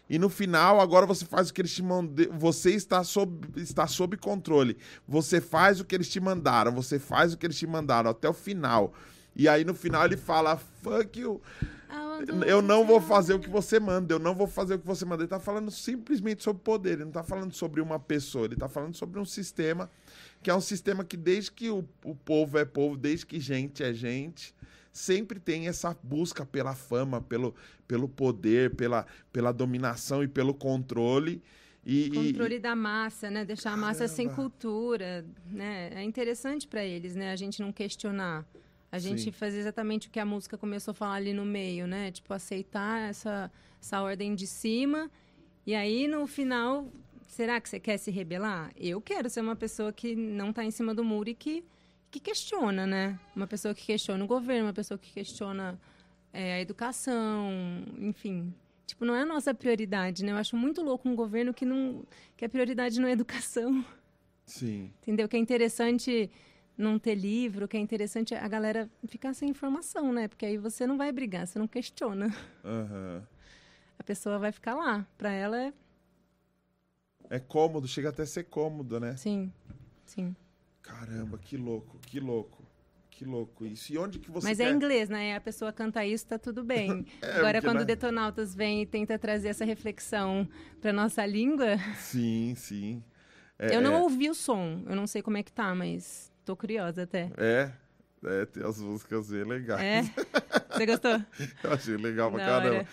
E no final, agora você faz o que eles te mandaram. Você está sob, está sob controle. Você faz o que eles te mandaram. Você faz o que eles te mandaram até o final. E aí no final ele fala: fuck you. Eu não vou fazer o que você manda, eu não vou fazer o que você manda. Ele tá falando simplesmente sobre poder, ele não tá falando sobre uma pessoa, ele tá falando sobre um sistema, que é um sistema que desde que o, o povo é povo, desde que gente é gente, sempre tem essa busca pela fama, pelo, pelo poder, pela, pela dominação e pelo controle. E, e- Controle da massa, né? Deixar a massa sem Caramba. cultura, né? É interessante para eles, né? A gente não questionar. A gente Sim. fazer exatamente o que a música começou a falar ali no meio, né? Tipo, aceitar essa, essa ordem de cima. E aí, no final, será que você quer se rebelar? Eu quero ser uma pessoa que não tá em cima do muro e que, que questiona, né? Uma pessoa que questiona o governo, uma pessoa que questiona é, a educação, enfim. Tipo, não é a nossa prioridade, né? Eu acho muito louco um governo que não que a prioridade não é educação, Sim. entendeu? Que é interessante não ter livro, que é interessante a galera ficar sem informação, né? Porque aí você não vai brigar, você não questiona. Aham. A pessoa vai ficar lá. Pra ela é É cômodo, chega até a ser cômodo, né? sim, sim. Caramba, que louco, que louco. Que louco isso. E onde que você Mas quer... é inglês, né? A pessoa canta isso, tá tudo <laughs> bem. É, Agora, quando né? o Detonautas vem e tenta trazer essa reflexão pra nossa língua, Sim, sim. É, eu não é, ouvi o som. Eu não sei como é que tá, mas tô curiosa até. É, é, tem as músicas bem legais. É? Você gostou? <laughs> Eu achei legal pra Da caramba.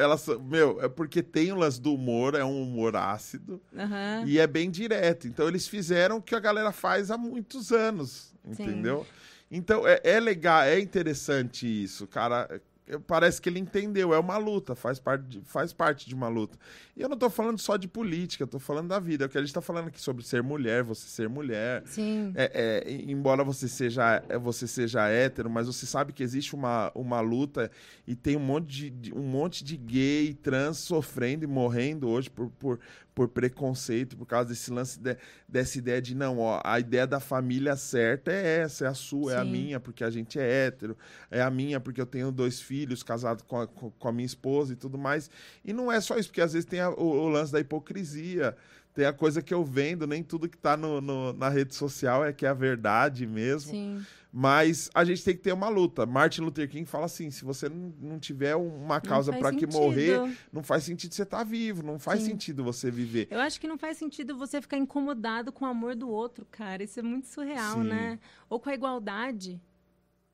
elas, meu, é porque tem o lance do humor, é um humor ácido Aham. e é bem direto. Então eles fizeram o que a galera faz há muitos anos, Sim. entendeu? Então é, é legal, é interessante isso, cara. Parece que ele entendeu, é uma luta, faz parte, de, faz parte de uma luta. E eu não tô falando só de política, eu tô falando da vida. É o que a gente tá falando aqui sobre ser mulher, você ser mulher. Sim. É, é, embora você seja, é, você seja hétero, mas você sabe que existe uma, uma luta e tem um monte de, de- um monte de gay trans sofrendo e morrendo hoje por, por, por preconceito, por causa desse lance de- dessa ideia de não, ó, a ideia da família certa é essa, é a sua, é a Sim. minha, porque a gente é hétero, é a minha, porque eu tenho dois filhos casados com a, com a minha esposa e tudo mais. E não é só isso, porque às vezes tem a- o, o lance da hipocrisia. Tem a coisa que eu vendo, nem tudo que tá no, no- na rede social é que é a verdade mesmo. Sim. Mas a gente tem que ter uma luta. Martin Luther King fala assim: se você não, tiver uma causa para que morrer, não faz sentido você estar vivo, não faz Sim. sentido você viver. Eu acho que não faz sentido você ficar incomodado com o amor do outro, cara. Isso é muito surreal, Sim. né? Ou com a igualdade,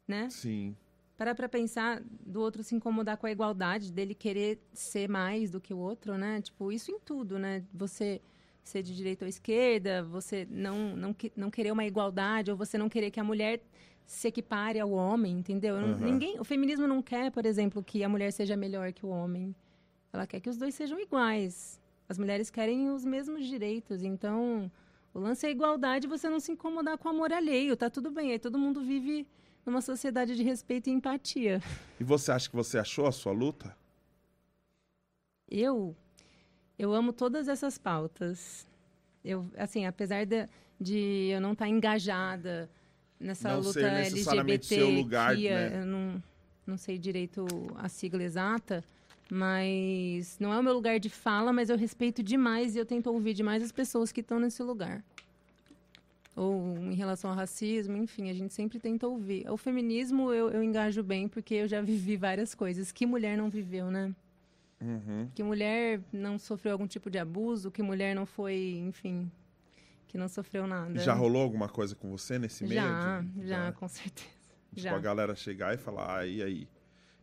né? Sim, Parar pra pensar do outro se incomodar com a igualdade, dele querer ser mais do que o outro, né? Tipo, isso em tudo, né? Você ser de direita ou esquerda, você não, não, não querer uma igualdade, ou você não querer que a mulher se equipare ao homem, entendeu? Aham. Ninguém, o feminismo não quer, por exemplo, que a mulher seja melhor que o homem. Ela quer que os dois sejam iguais. As mulheres querem os mesmos direitos. Então, o lance é a igualdade, você não se incomodar com o amor alheio. Tá tudo bem. Aí todo mundo vive numa sociedade de respeito e empatia. <laughs> E você acha que você achou a sua luta? Eu, eu amo todas essas pautas. Eu, assim, apesar de, de eu não estar engajada nessa Não luta ser necessariamente LGBT, seu lugar, que né? eu não, não sei direito a sigla exata, mas não é o meu lugar de fala, mas eu respeito demais e eu tento ouvir demais as pessoas que estão nesse lugar. Ou em relação ao racismo, enfim, a gente sempre tenta ouvir. O feminismo eu, eu engajo bem porque eu já vivi várias coisas. Que mulher não viveu, né? Uhum. que mulher não sofreu algum tipo de abuso, que mulher não foi, enfim, que não sofreu nada. Já rolou alguma coisa com você nesse meio? Já, de- já, com certeza. <laughs> Tipo, já. a galera chegar e falar, ah, e aí?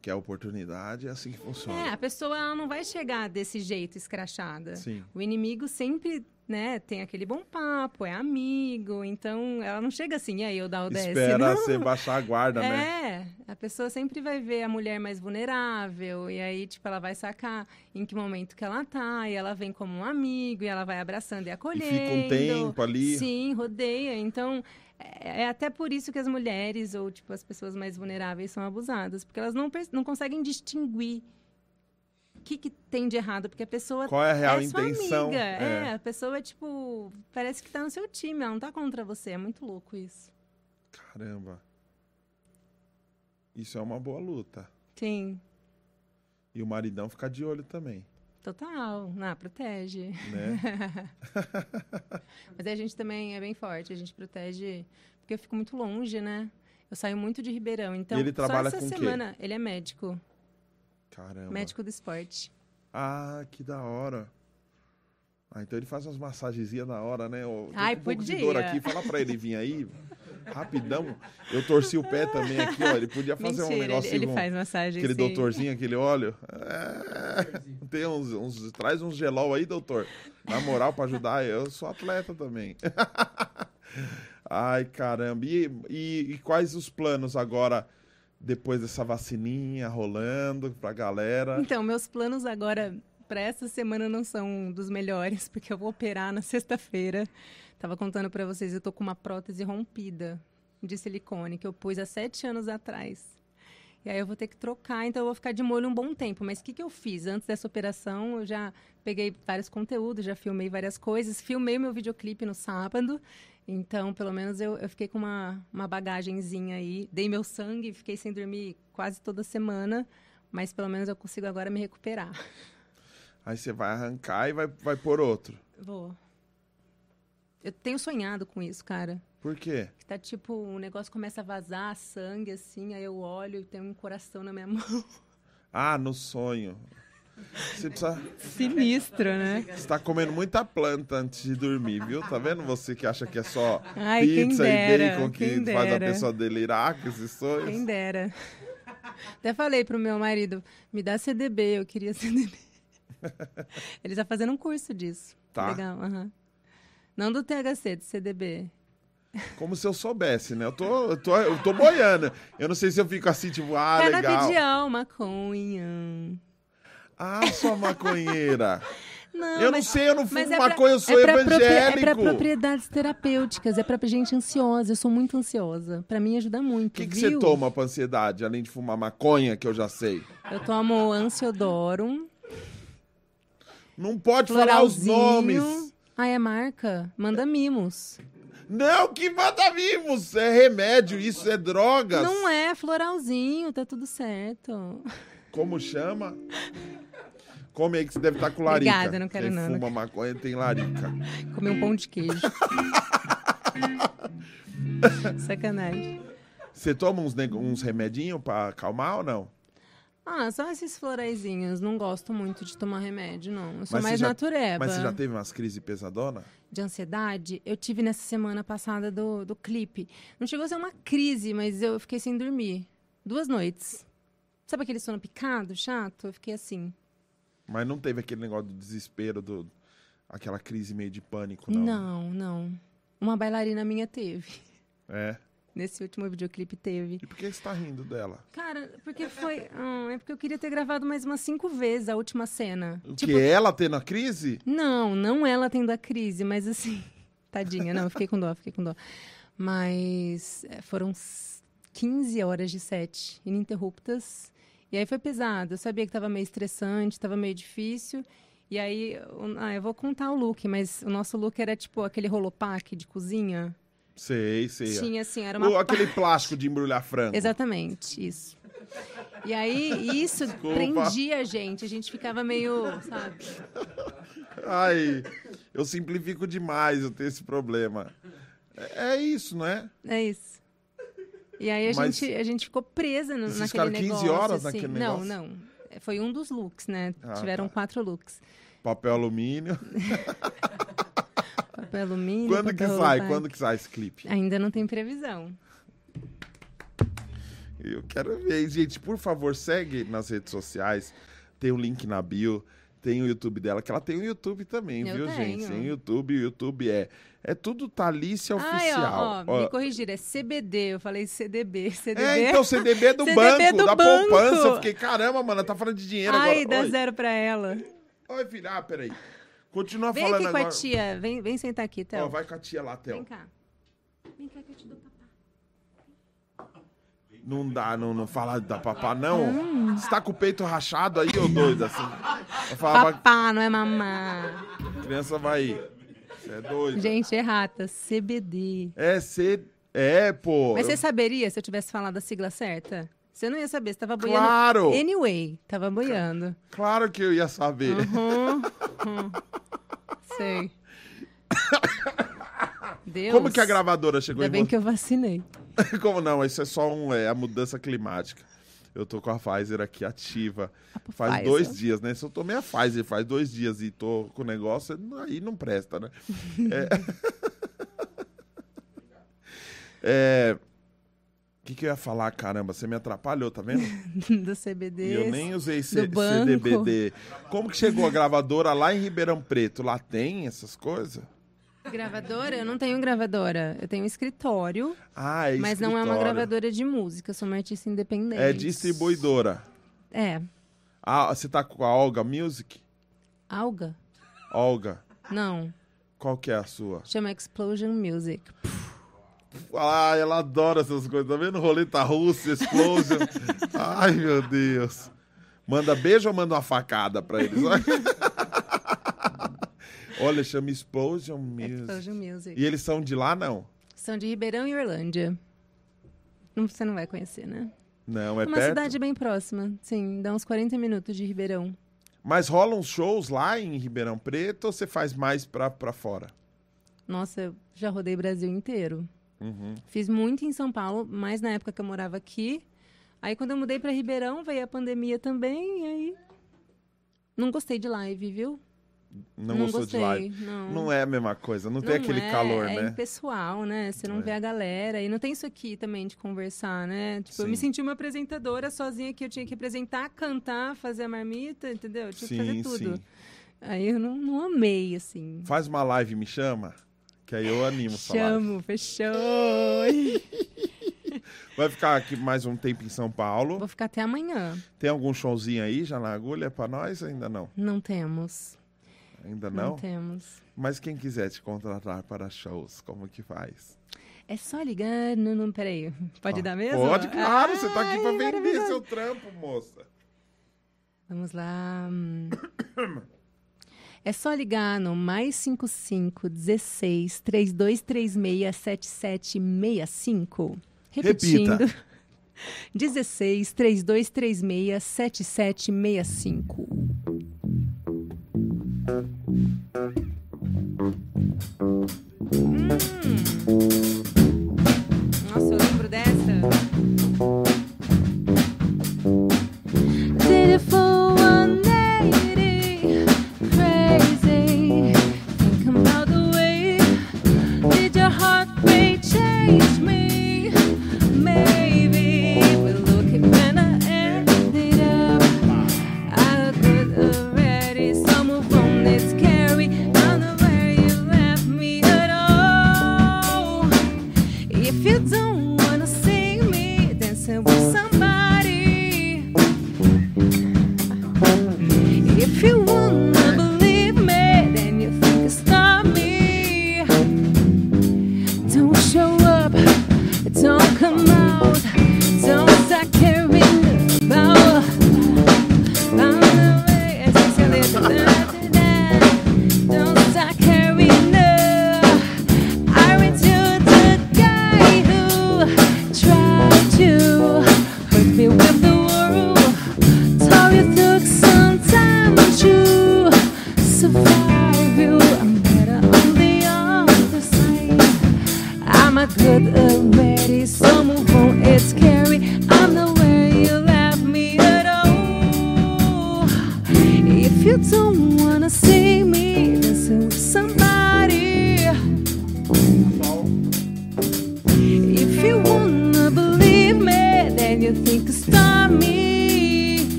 Quer oportunidade? É assim que funciona. É, a pessoa ela não vai chegar desse jeito escrachada. Sim. O inimigo sempre, né, tem aquele bom papo, é amigo, então ela não chega assim, e aí eu dar o desce. Espera você baixar a guarda, né? É, a pessoa sempre vai ver a mulher mais vulnerável, e aí, tipo, ela vai sacar em que momento que ela tá, e ela vem como um amigo, e ela vai abraçando e E acolhendo. fica um tempo ali. Sim, rodeia. Então, é, é até por isso que as mulheres, ou, tipo, as pessoas mais vulneráveis são abusadas, porque elas não, não conseguem distinguir que, que tem de errado, porque a pessoa Qual é a real é sua intenção? amiga. É. É. a pessoa, tipo, parece que tá no seu time, ela não tá contra você. É muito louco isso. Caramba. Isso é uma boa luta. Sim, E o maridão fica de olho também, total. Ah, protege. né? <laughs> Mas a gente também é bem forte, a gente protege, porque eu fico muito longe, né? Eu saio muito de Ribeirão, então E ele trabalha só essa com o quê? semana ele é médico, Caramba. médico do esporte. Ah, que da hora. Ah, então ele faz umas massagenzinhas na hora, né? Eu Ai, um pouco de podia. dor aqui. Fala pra ele vir aí, rapidão. Eu torci o pé também aqui, ó. Ele podia fazer um Mentira, ele, negocinho, ele um- faz massagem. aquele sim. doutorzinho, aquele óleo. É, tem uns, uns- Traz uns gelol aí, doutor. Na moral, pra ajudar, eu sou atleta também. <laughs> Ai, caramba. E, e- e quais os planos agora, depois dessa vacininha rolando pra galera? Então, meus planos agora para essa semana não são dos melhores, <laughs> porque eu vou operar na sexta-feira. Tava contando para vocês, eu tô com uma prótese rompida de silicone que eu pus há sete anos atrás. E aí eu vou ter que trocar, então eu vou ficar de molho um bom tempo. Mas o que, que eu fiz? Antes dessa operação, eu já peguei vários conteúdos, já filmei várias coisas. Filmei meu videoclipe no sábado. Então, pelo menos, eu, eu fiquei com uma, uma bagagenzinha aí. Dei meu sangue, fiquei sem dormir quase toda semana. Mas pelo menos eu consigo agora me recuperar. Aí você vai arrancar e vai, vai por outro. Vou. Eu tenho sonhado com isso, cara. Por quê? Que tá tipo, o negócio começa a vazar sangue, assim, aí eu olho e tem um coração na minha <laughs> mão. Ah, no sonho. Você precisa. Sinistro, né? Você tá comendo muita planta antes de dormir, viu? Tá vendo você que acha que é só Ai, pizza dera, e bacon que faz a pessoa delirar com esses sonhos? Quem dera. Até falei pro meu marido, me dá CDB, eu queria <laughs> CDB. Ele tá fazendo um curso disso. Tá. Legal, aham. Não do THC, do CDB. Como se eu soubesse, né? Eu tô, eu tô, eu tô boiando. Eu não sei se eu fico assim, tipo, ah, legal. Canabidiol, maconha. Ah, sua maconheira. <laughs> Não, eu não mas- sei, eu não fumo é pra- maconha, eu sou é pra evangélico. É pra propriedades terapêuticas, é pra gente ansiosa. Eu sou muito ansiosa. Pra mim ajuda muito. O que, que você toma pra ansiedade, além de fumar maconha, que eu já sei? Eu tomo Ansiodorum, Não pode falar os nomes. Ah, é marca? Manda mimos. Não, que mata vivos! É remédio, isso é drogas. Não é, floralzinho, tá tudo certo. Como chama? Come aí que você deve estar com larica. Obrigada, não quero Quem não, não fuma maconha tem larica. Comer um pão de queijo. <laughs> Sacanagem. Você toma uns, uns remedinhos pra acalmar ou não? Ah, só esses floraizinhos. Não gosto muito de tomar remédio, não. Eu sou Mas mais já- natureba. Mas você já teve umas crises pesadona? De ansiedade, eu tive nessa semana passada do, do clipe. Não chegou a ser uma crise, mas eu fiquei sem dormir. Duas noites. Sabe aquele sono picado, chato? Eu fiquei assim. Mas não teve aquele negócio do desespero, do, aquela crise meio de pânico, não? Não, não. Uma bailarina minha teve. É. Nesse último videoclipe teve. E por que você tá rindo dela? Cara, porque foi. Ah, é porque eu queria ter gravado mais umas cinco vezes a última cena. O Tipo, que? Ela tendo a crise? Não, não ela tendo a crise, mas assim. <laughs> Tadinha, não, eu fiquei com dó, fiquei com dó. Mas é, foram s- 15 horas de set ininterruptas. E aí foi pesado. Eu sabia que estava meio estressante, estava meio difícil. E aí, eu- ah, eu vou contar o look, mas o nosso look era tipo aquele rolopack de cozinha. Sei, sei. Tinha assim, era uma O- aquele plástico de embrulhar frango. Exatamente, isso. E aí, isso prendia a gente. A gente ficava meio, sabe? Ai, eu simplifico demais, eu tenho esse problema. É, é isso, não é? É isso. E aí a, Mas- gente, a gente ficou presa no, naquele ficaram 15 negócio. horas assim. naquele não, negócio? não. Foi um dos looks, né? Ah, Tiveram tá. quatro looks. Papel alumínio. <laughs> Papel alumínio, Quando que sai? Quando que sai esse clipe? Ainda não tem previsão. Eu quero ver. Gente, por favor, segue nas redes sociais. Tem o link na bio. Tem o YouTube dela, que ela tem o YouTube também, Eu viu, tenho. gente? Tem o YouTube. O YouTube é. É tudo Thalícia Ai, Oficial. ó, ó, me corrigiram, é CBD. Eu falei CDB. CDB. É, então, CDB do <laughs> CDB banco, do da banco. poupança. Eu fiquei, caramba, mano, tá falando de dinheiro Ai, agora. dá Oi. zero pra ela. Oi, filha. Ah, peraí. Continua Vem falando aqui com agora. a tia. Vem, vem sentar aqui, Ó, Théo. vai com a tia lá, Vem Theo. cá. Vem cá que eu te dou papá. Não dá, não, não fala da papá, não. Você tá com o peito rachado aí, ô doido, assim. Papá, não é mamá. a criança vai. Você é doido. Gente, é rata. CBD. É ser. É, pô. Mas você saberia se eu tivesse falado a sigla certa? Você não ia saber, você tava boiando. Claro! Anyway, tava boiando. Claro que eu ia saber. Uhum, uhum. Sei. Deus. Como que a gravadora chegou Ainda em bem você? que eu vacinei. <laughs> Como não? Isso é só um, é a mudança climática. Eu tô com a Pfizer aqui ativa. Faz Pfizer. dois dias, né? Se eu tomei a Pfizer faz dois dias e tô com o negócio, aí não presta, né? <laughs> É... <laughs> É, O que, que eu ia falar? Caramba, você me atrapalhou, tá vendo? <laughs> do CBD. E eu nem usei C- do banco. CDBD. Como que chegou a gravadora lá em Ribeirão Preto? Lá tem essas coisas? Gravadora? Eu não tenho gravadora. Eu tenho escritório, Ah, é mas não é uma gravadora de música. Eu sou uma artista independente. É distribuidora. É. Ah, você tá com a Olga Music? Alga? Olga, Não. qual que é a sua? Chama Explosion Music. Ah, ela adora essas coisas. Tá vendo? Roleta russa, explosion. <laughs> Ai, meu Deus. Manda beijo ou manda uma facada pra eles? <laughs> Olha, chama Explosion Music. Explosion Music. E eles são de lá, não? São de Ribeirão e Orlândia. Não, você não vai conhecer, né? Não, é uma perto? cidade bem próxima. Sim, dá uns 40 minutos de Ribeirão. Mas rolam shows lá em Ribeirão Preto ou você faz mais pra, pra fora? Nossa, eu já rodei Brasil inteiro. Uhum. Fiz muito em São Paulo, mais na época que eu morava aqui. Aí quando eu mudei para Ribeirão, veio a pandemia também, e aí não gostei de live, viu? Não, gostou gostei, de live? Não. Não é a mesma coisa, não, tem Não aquele é, calor, é né? impessoal, né? Você não É. vê a galera. E não tem isso aqui também de conversar, né? Tipo, eu Sim. me senti uma apresentadora sozinha que eu tinha que apresentar, cantar, fazer a marmita, entendeu? Eu tinha que fazer Sim, tudo. sim. Aí eu não, não amei, assim. Faz uma live e me chama, que aí eu animo live. Chamo, fechou. Vai ficar aqui mais um tempo em São Paulo. Vou ficar até amanhã. Tem algum showzinho aí já na agulha pra nós? Ainda não. Não temos. Ainda Não, não? temos. Mas quem quiser te contratar para shows, como que faz? É só ligar no... no peraí, pode Ah, dar mesmo? Pode, claro. você tá aqui pra Ai, vender seu trampo, moça. Vamos lá. <coughs> É só ligar no mais 55 16 3236 7765. Repetindo. Repita. 16 3236 7765.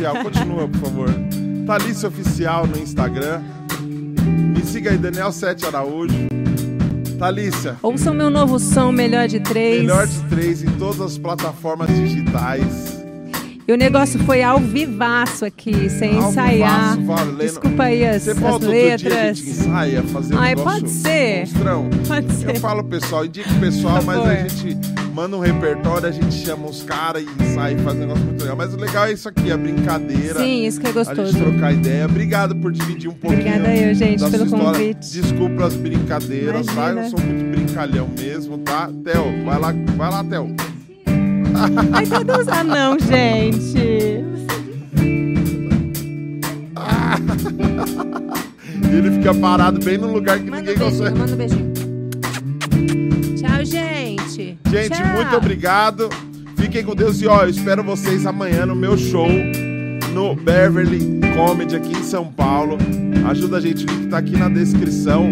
Oficial, continua, por favor. Thalícia Oficial no Instagram. Me siga aí, Daniel Sete Araújo. Thalícia, Ouçam meu novo som, Melhor de Três. melhor de três em todas as plataformas digitais. E o negócio foi ao vivaço aqui, sem Ao ensaiar. vivaço, valendo. Desculpa aí as, Você as dia, letras. gente ensaia, fazer um Ai, negócio pode ser. monstrão. Pode ser. Eu falo pessoal, indica o pessoal, mas a gente manda um repertório, a gente chama os caras e ensaia e faz um negócio muito legal. Mas o legal é isso aqui, a brincadeira. Sim, isso que é A gostoso. gente trocar ideia. Obrigado por dividir um pouquinho. Obrigada eu, gente, pelo história. convite. Desculpa as brincadeiras, tá? Imagina. Eu sou muito brincalhão mesmo, tá? Theo, vai lá, vai lá, Theo. <laughs> Ai, todos... Ah, não, gente. E <laughs> ele fica parado bem no lugar que Manda um ninguém beijinho, consegue. manda um beijinho. Gente. Gente, Tchau. muito obrigado. Fiquem com Deus e ó, eu espero vocês amanhã no meu show no Beverly Comedy aqui em São Paulo. Ajuda a gente, o link tá aqui na descrição.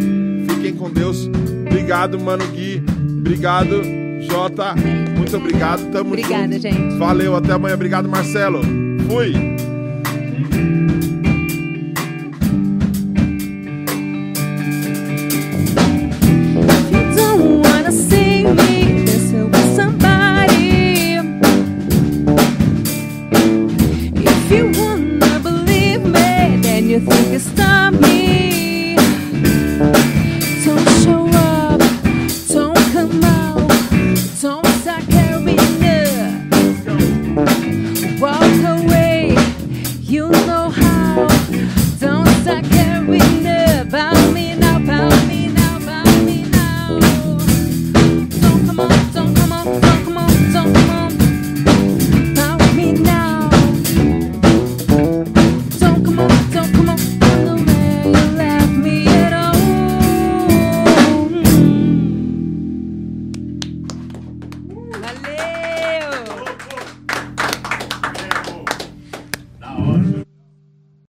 Fiquem com Deus. Obrigado, Mano Gui. Obrigado, Jota. Muito obrigado. Tamo Obrigada, junto. gente. Valeu, até amanhã. Obrigado, Marcelo. Fui.